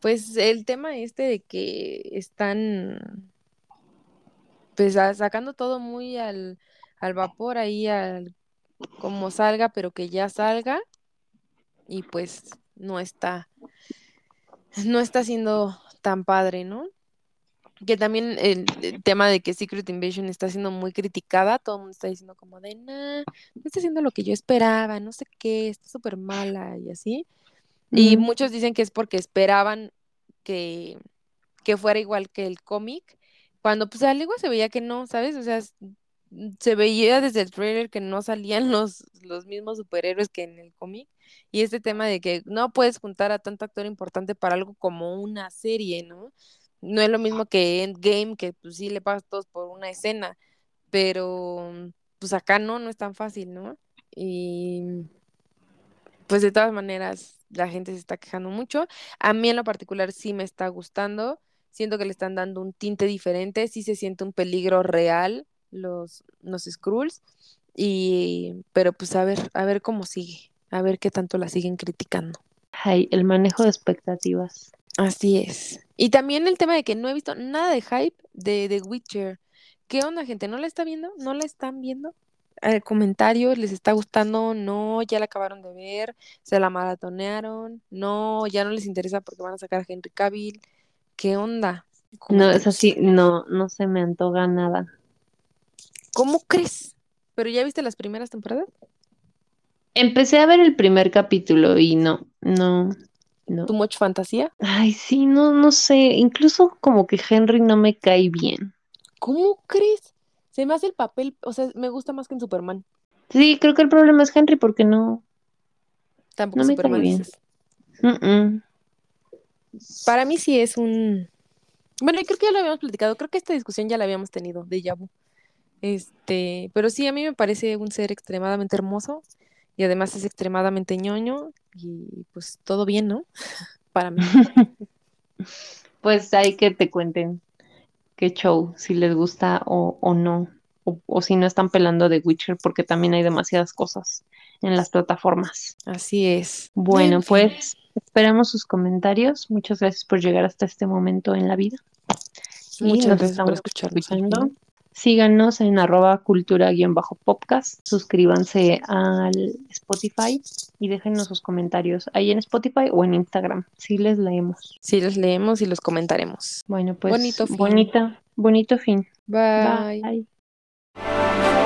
Pues el tema este de que están pues sacando todo muy al, al vapor ahí, al como salga, pero que ya salga. Y pues no está, no está siendo tan padre, ¿no? Que también el, el tema de que Secret Invasion está siendo muy criticada, todo el mundo está diciendo como de, nah, no está haciendo lo que yo esperaba, no sé qué, está súper mala y así. Y muchos dicen que es porque esperaban que, que fuera igual que el cómic, cuando pues al igual se veía que no, ¿sabes? O sea, se veía desde el trailer que no salían <laughs> los, los mismos superhéroes que en el cómic. Y este tema de que no puedes juntar a tanto actor importante para algo como una serie, ¿no? No es lo mismo que Endgame, que pues sí le pagas todos por una escena, pero pues acá no, no es tan fácil, ¿no? Y pues de todas maneras la gente se está quejando mucho. A mí en lo particular sí me está gustando. Siento que le están dando un tinte diferente, sí se siente un peligro real los, los Skrulls. Y, pero pues a ver, a ver cómo sigue, a ver qué tanto la siguen criticando. Ay, el manejo de expectativas. Así es. Y también el tema de que no he visto nada de hype de The Witcher. ¿Qué onda, gente? ¿No la está viendo? ¿No la están viendo? Eh, comentarios, ¿les está gustando? No, ya la acabaron de ver, se la maratonearon, no, ya no les interesa porque van a sacar a Henry Cavill. ¿Qué onda? No, es así, no, no se me antoja nada. ¿Cómo crees? ¿Pero ya viste las primeras temporadas? Empecé a ver el primer capítulo y no, no, no. ¿Too much fantasía? Ay, sí, no, no sé, incluso como que Henry no me cae bien. ¿Cómo crees? Se me hace el papel, o sea, me gusta más que en Superman. Sí, creo que el problema es Henry porque no, Tampoco no me cae Superman bien. Mm, mm. Para mí sí es un... Bueno, creo que ya lo habíamos platicado, creo que esta discusión ya la habíamos tenido, de Yabu. Este, pero sí, a mí me parece un ser extremadamente hermoso y además es extremadamente ñoño y pues todo bien, ¿no? <laughs> Para mí. <laughs> Pues hay que te cuenten qué show, si les gusta o, o no, o, o si no están pelando de Witcher, porque también hay demasiadas cosas en las plataformas. Así es. Bueno, pues esperamos sus comentarios. Muchas gracias por llegar hasta este momento en la vida. Muchas gracias por escucharnos. escuchando. Síganos en arroba cultura-podcast. Suscríbanse al Spotify y déjenos sus comentarios ahí en Spotify o en Instagram. Sí les leemos. Sí, los leemos y los comentaremos. Bueno, pues Bonito fin. bonita, bonito fin. Bye. Bye.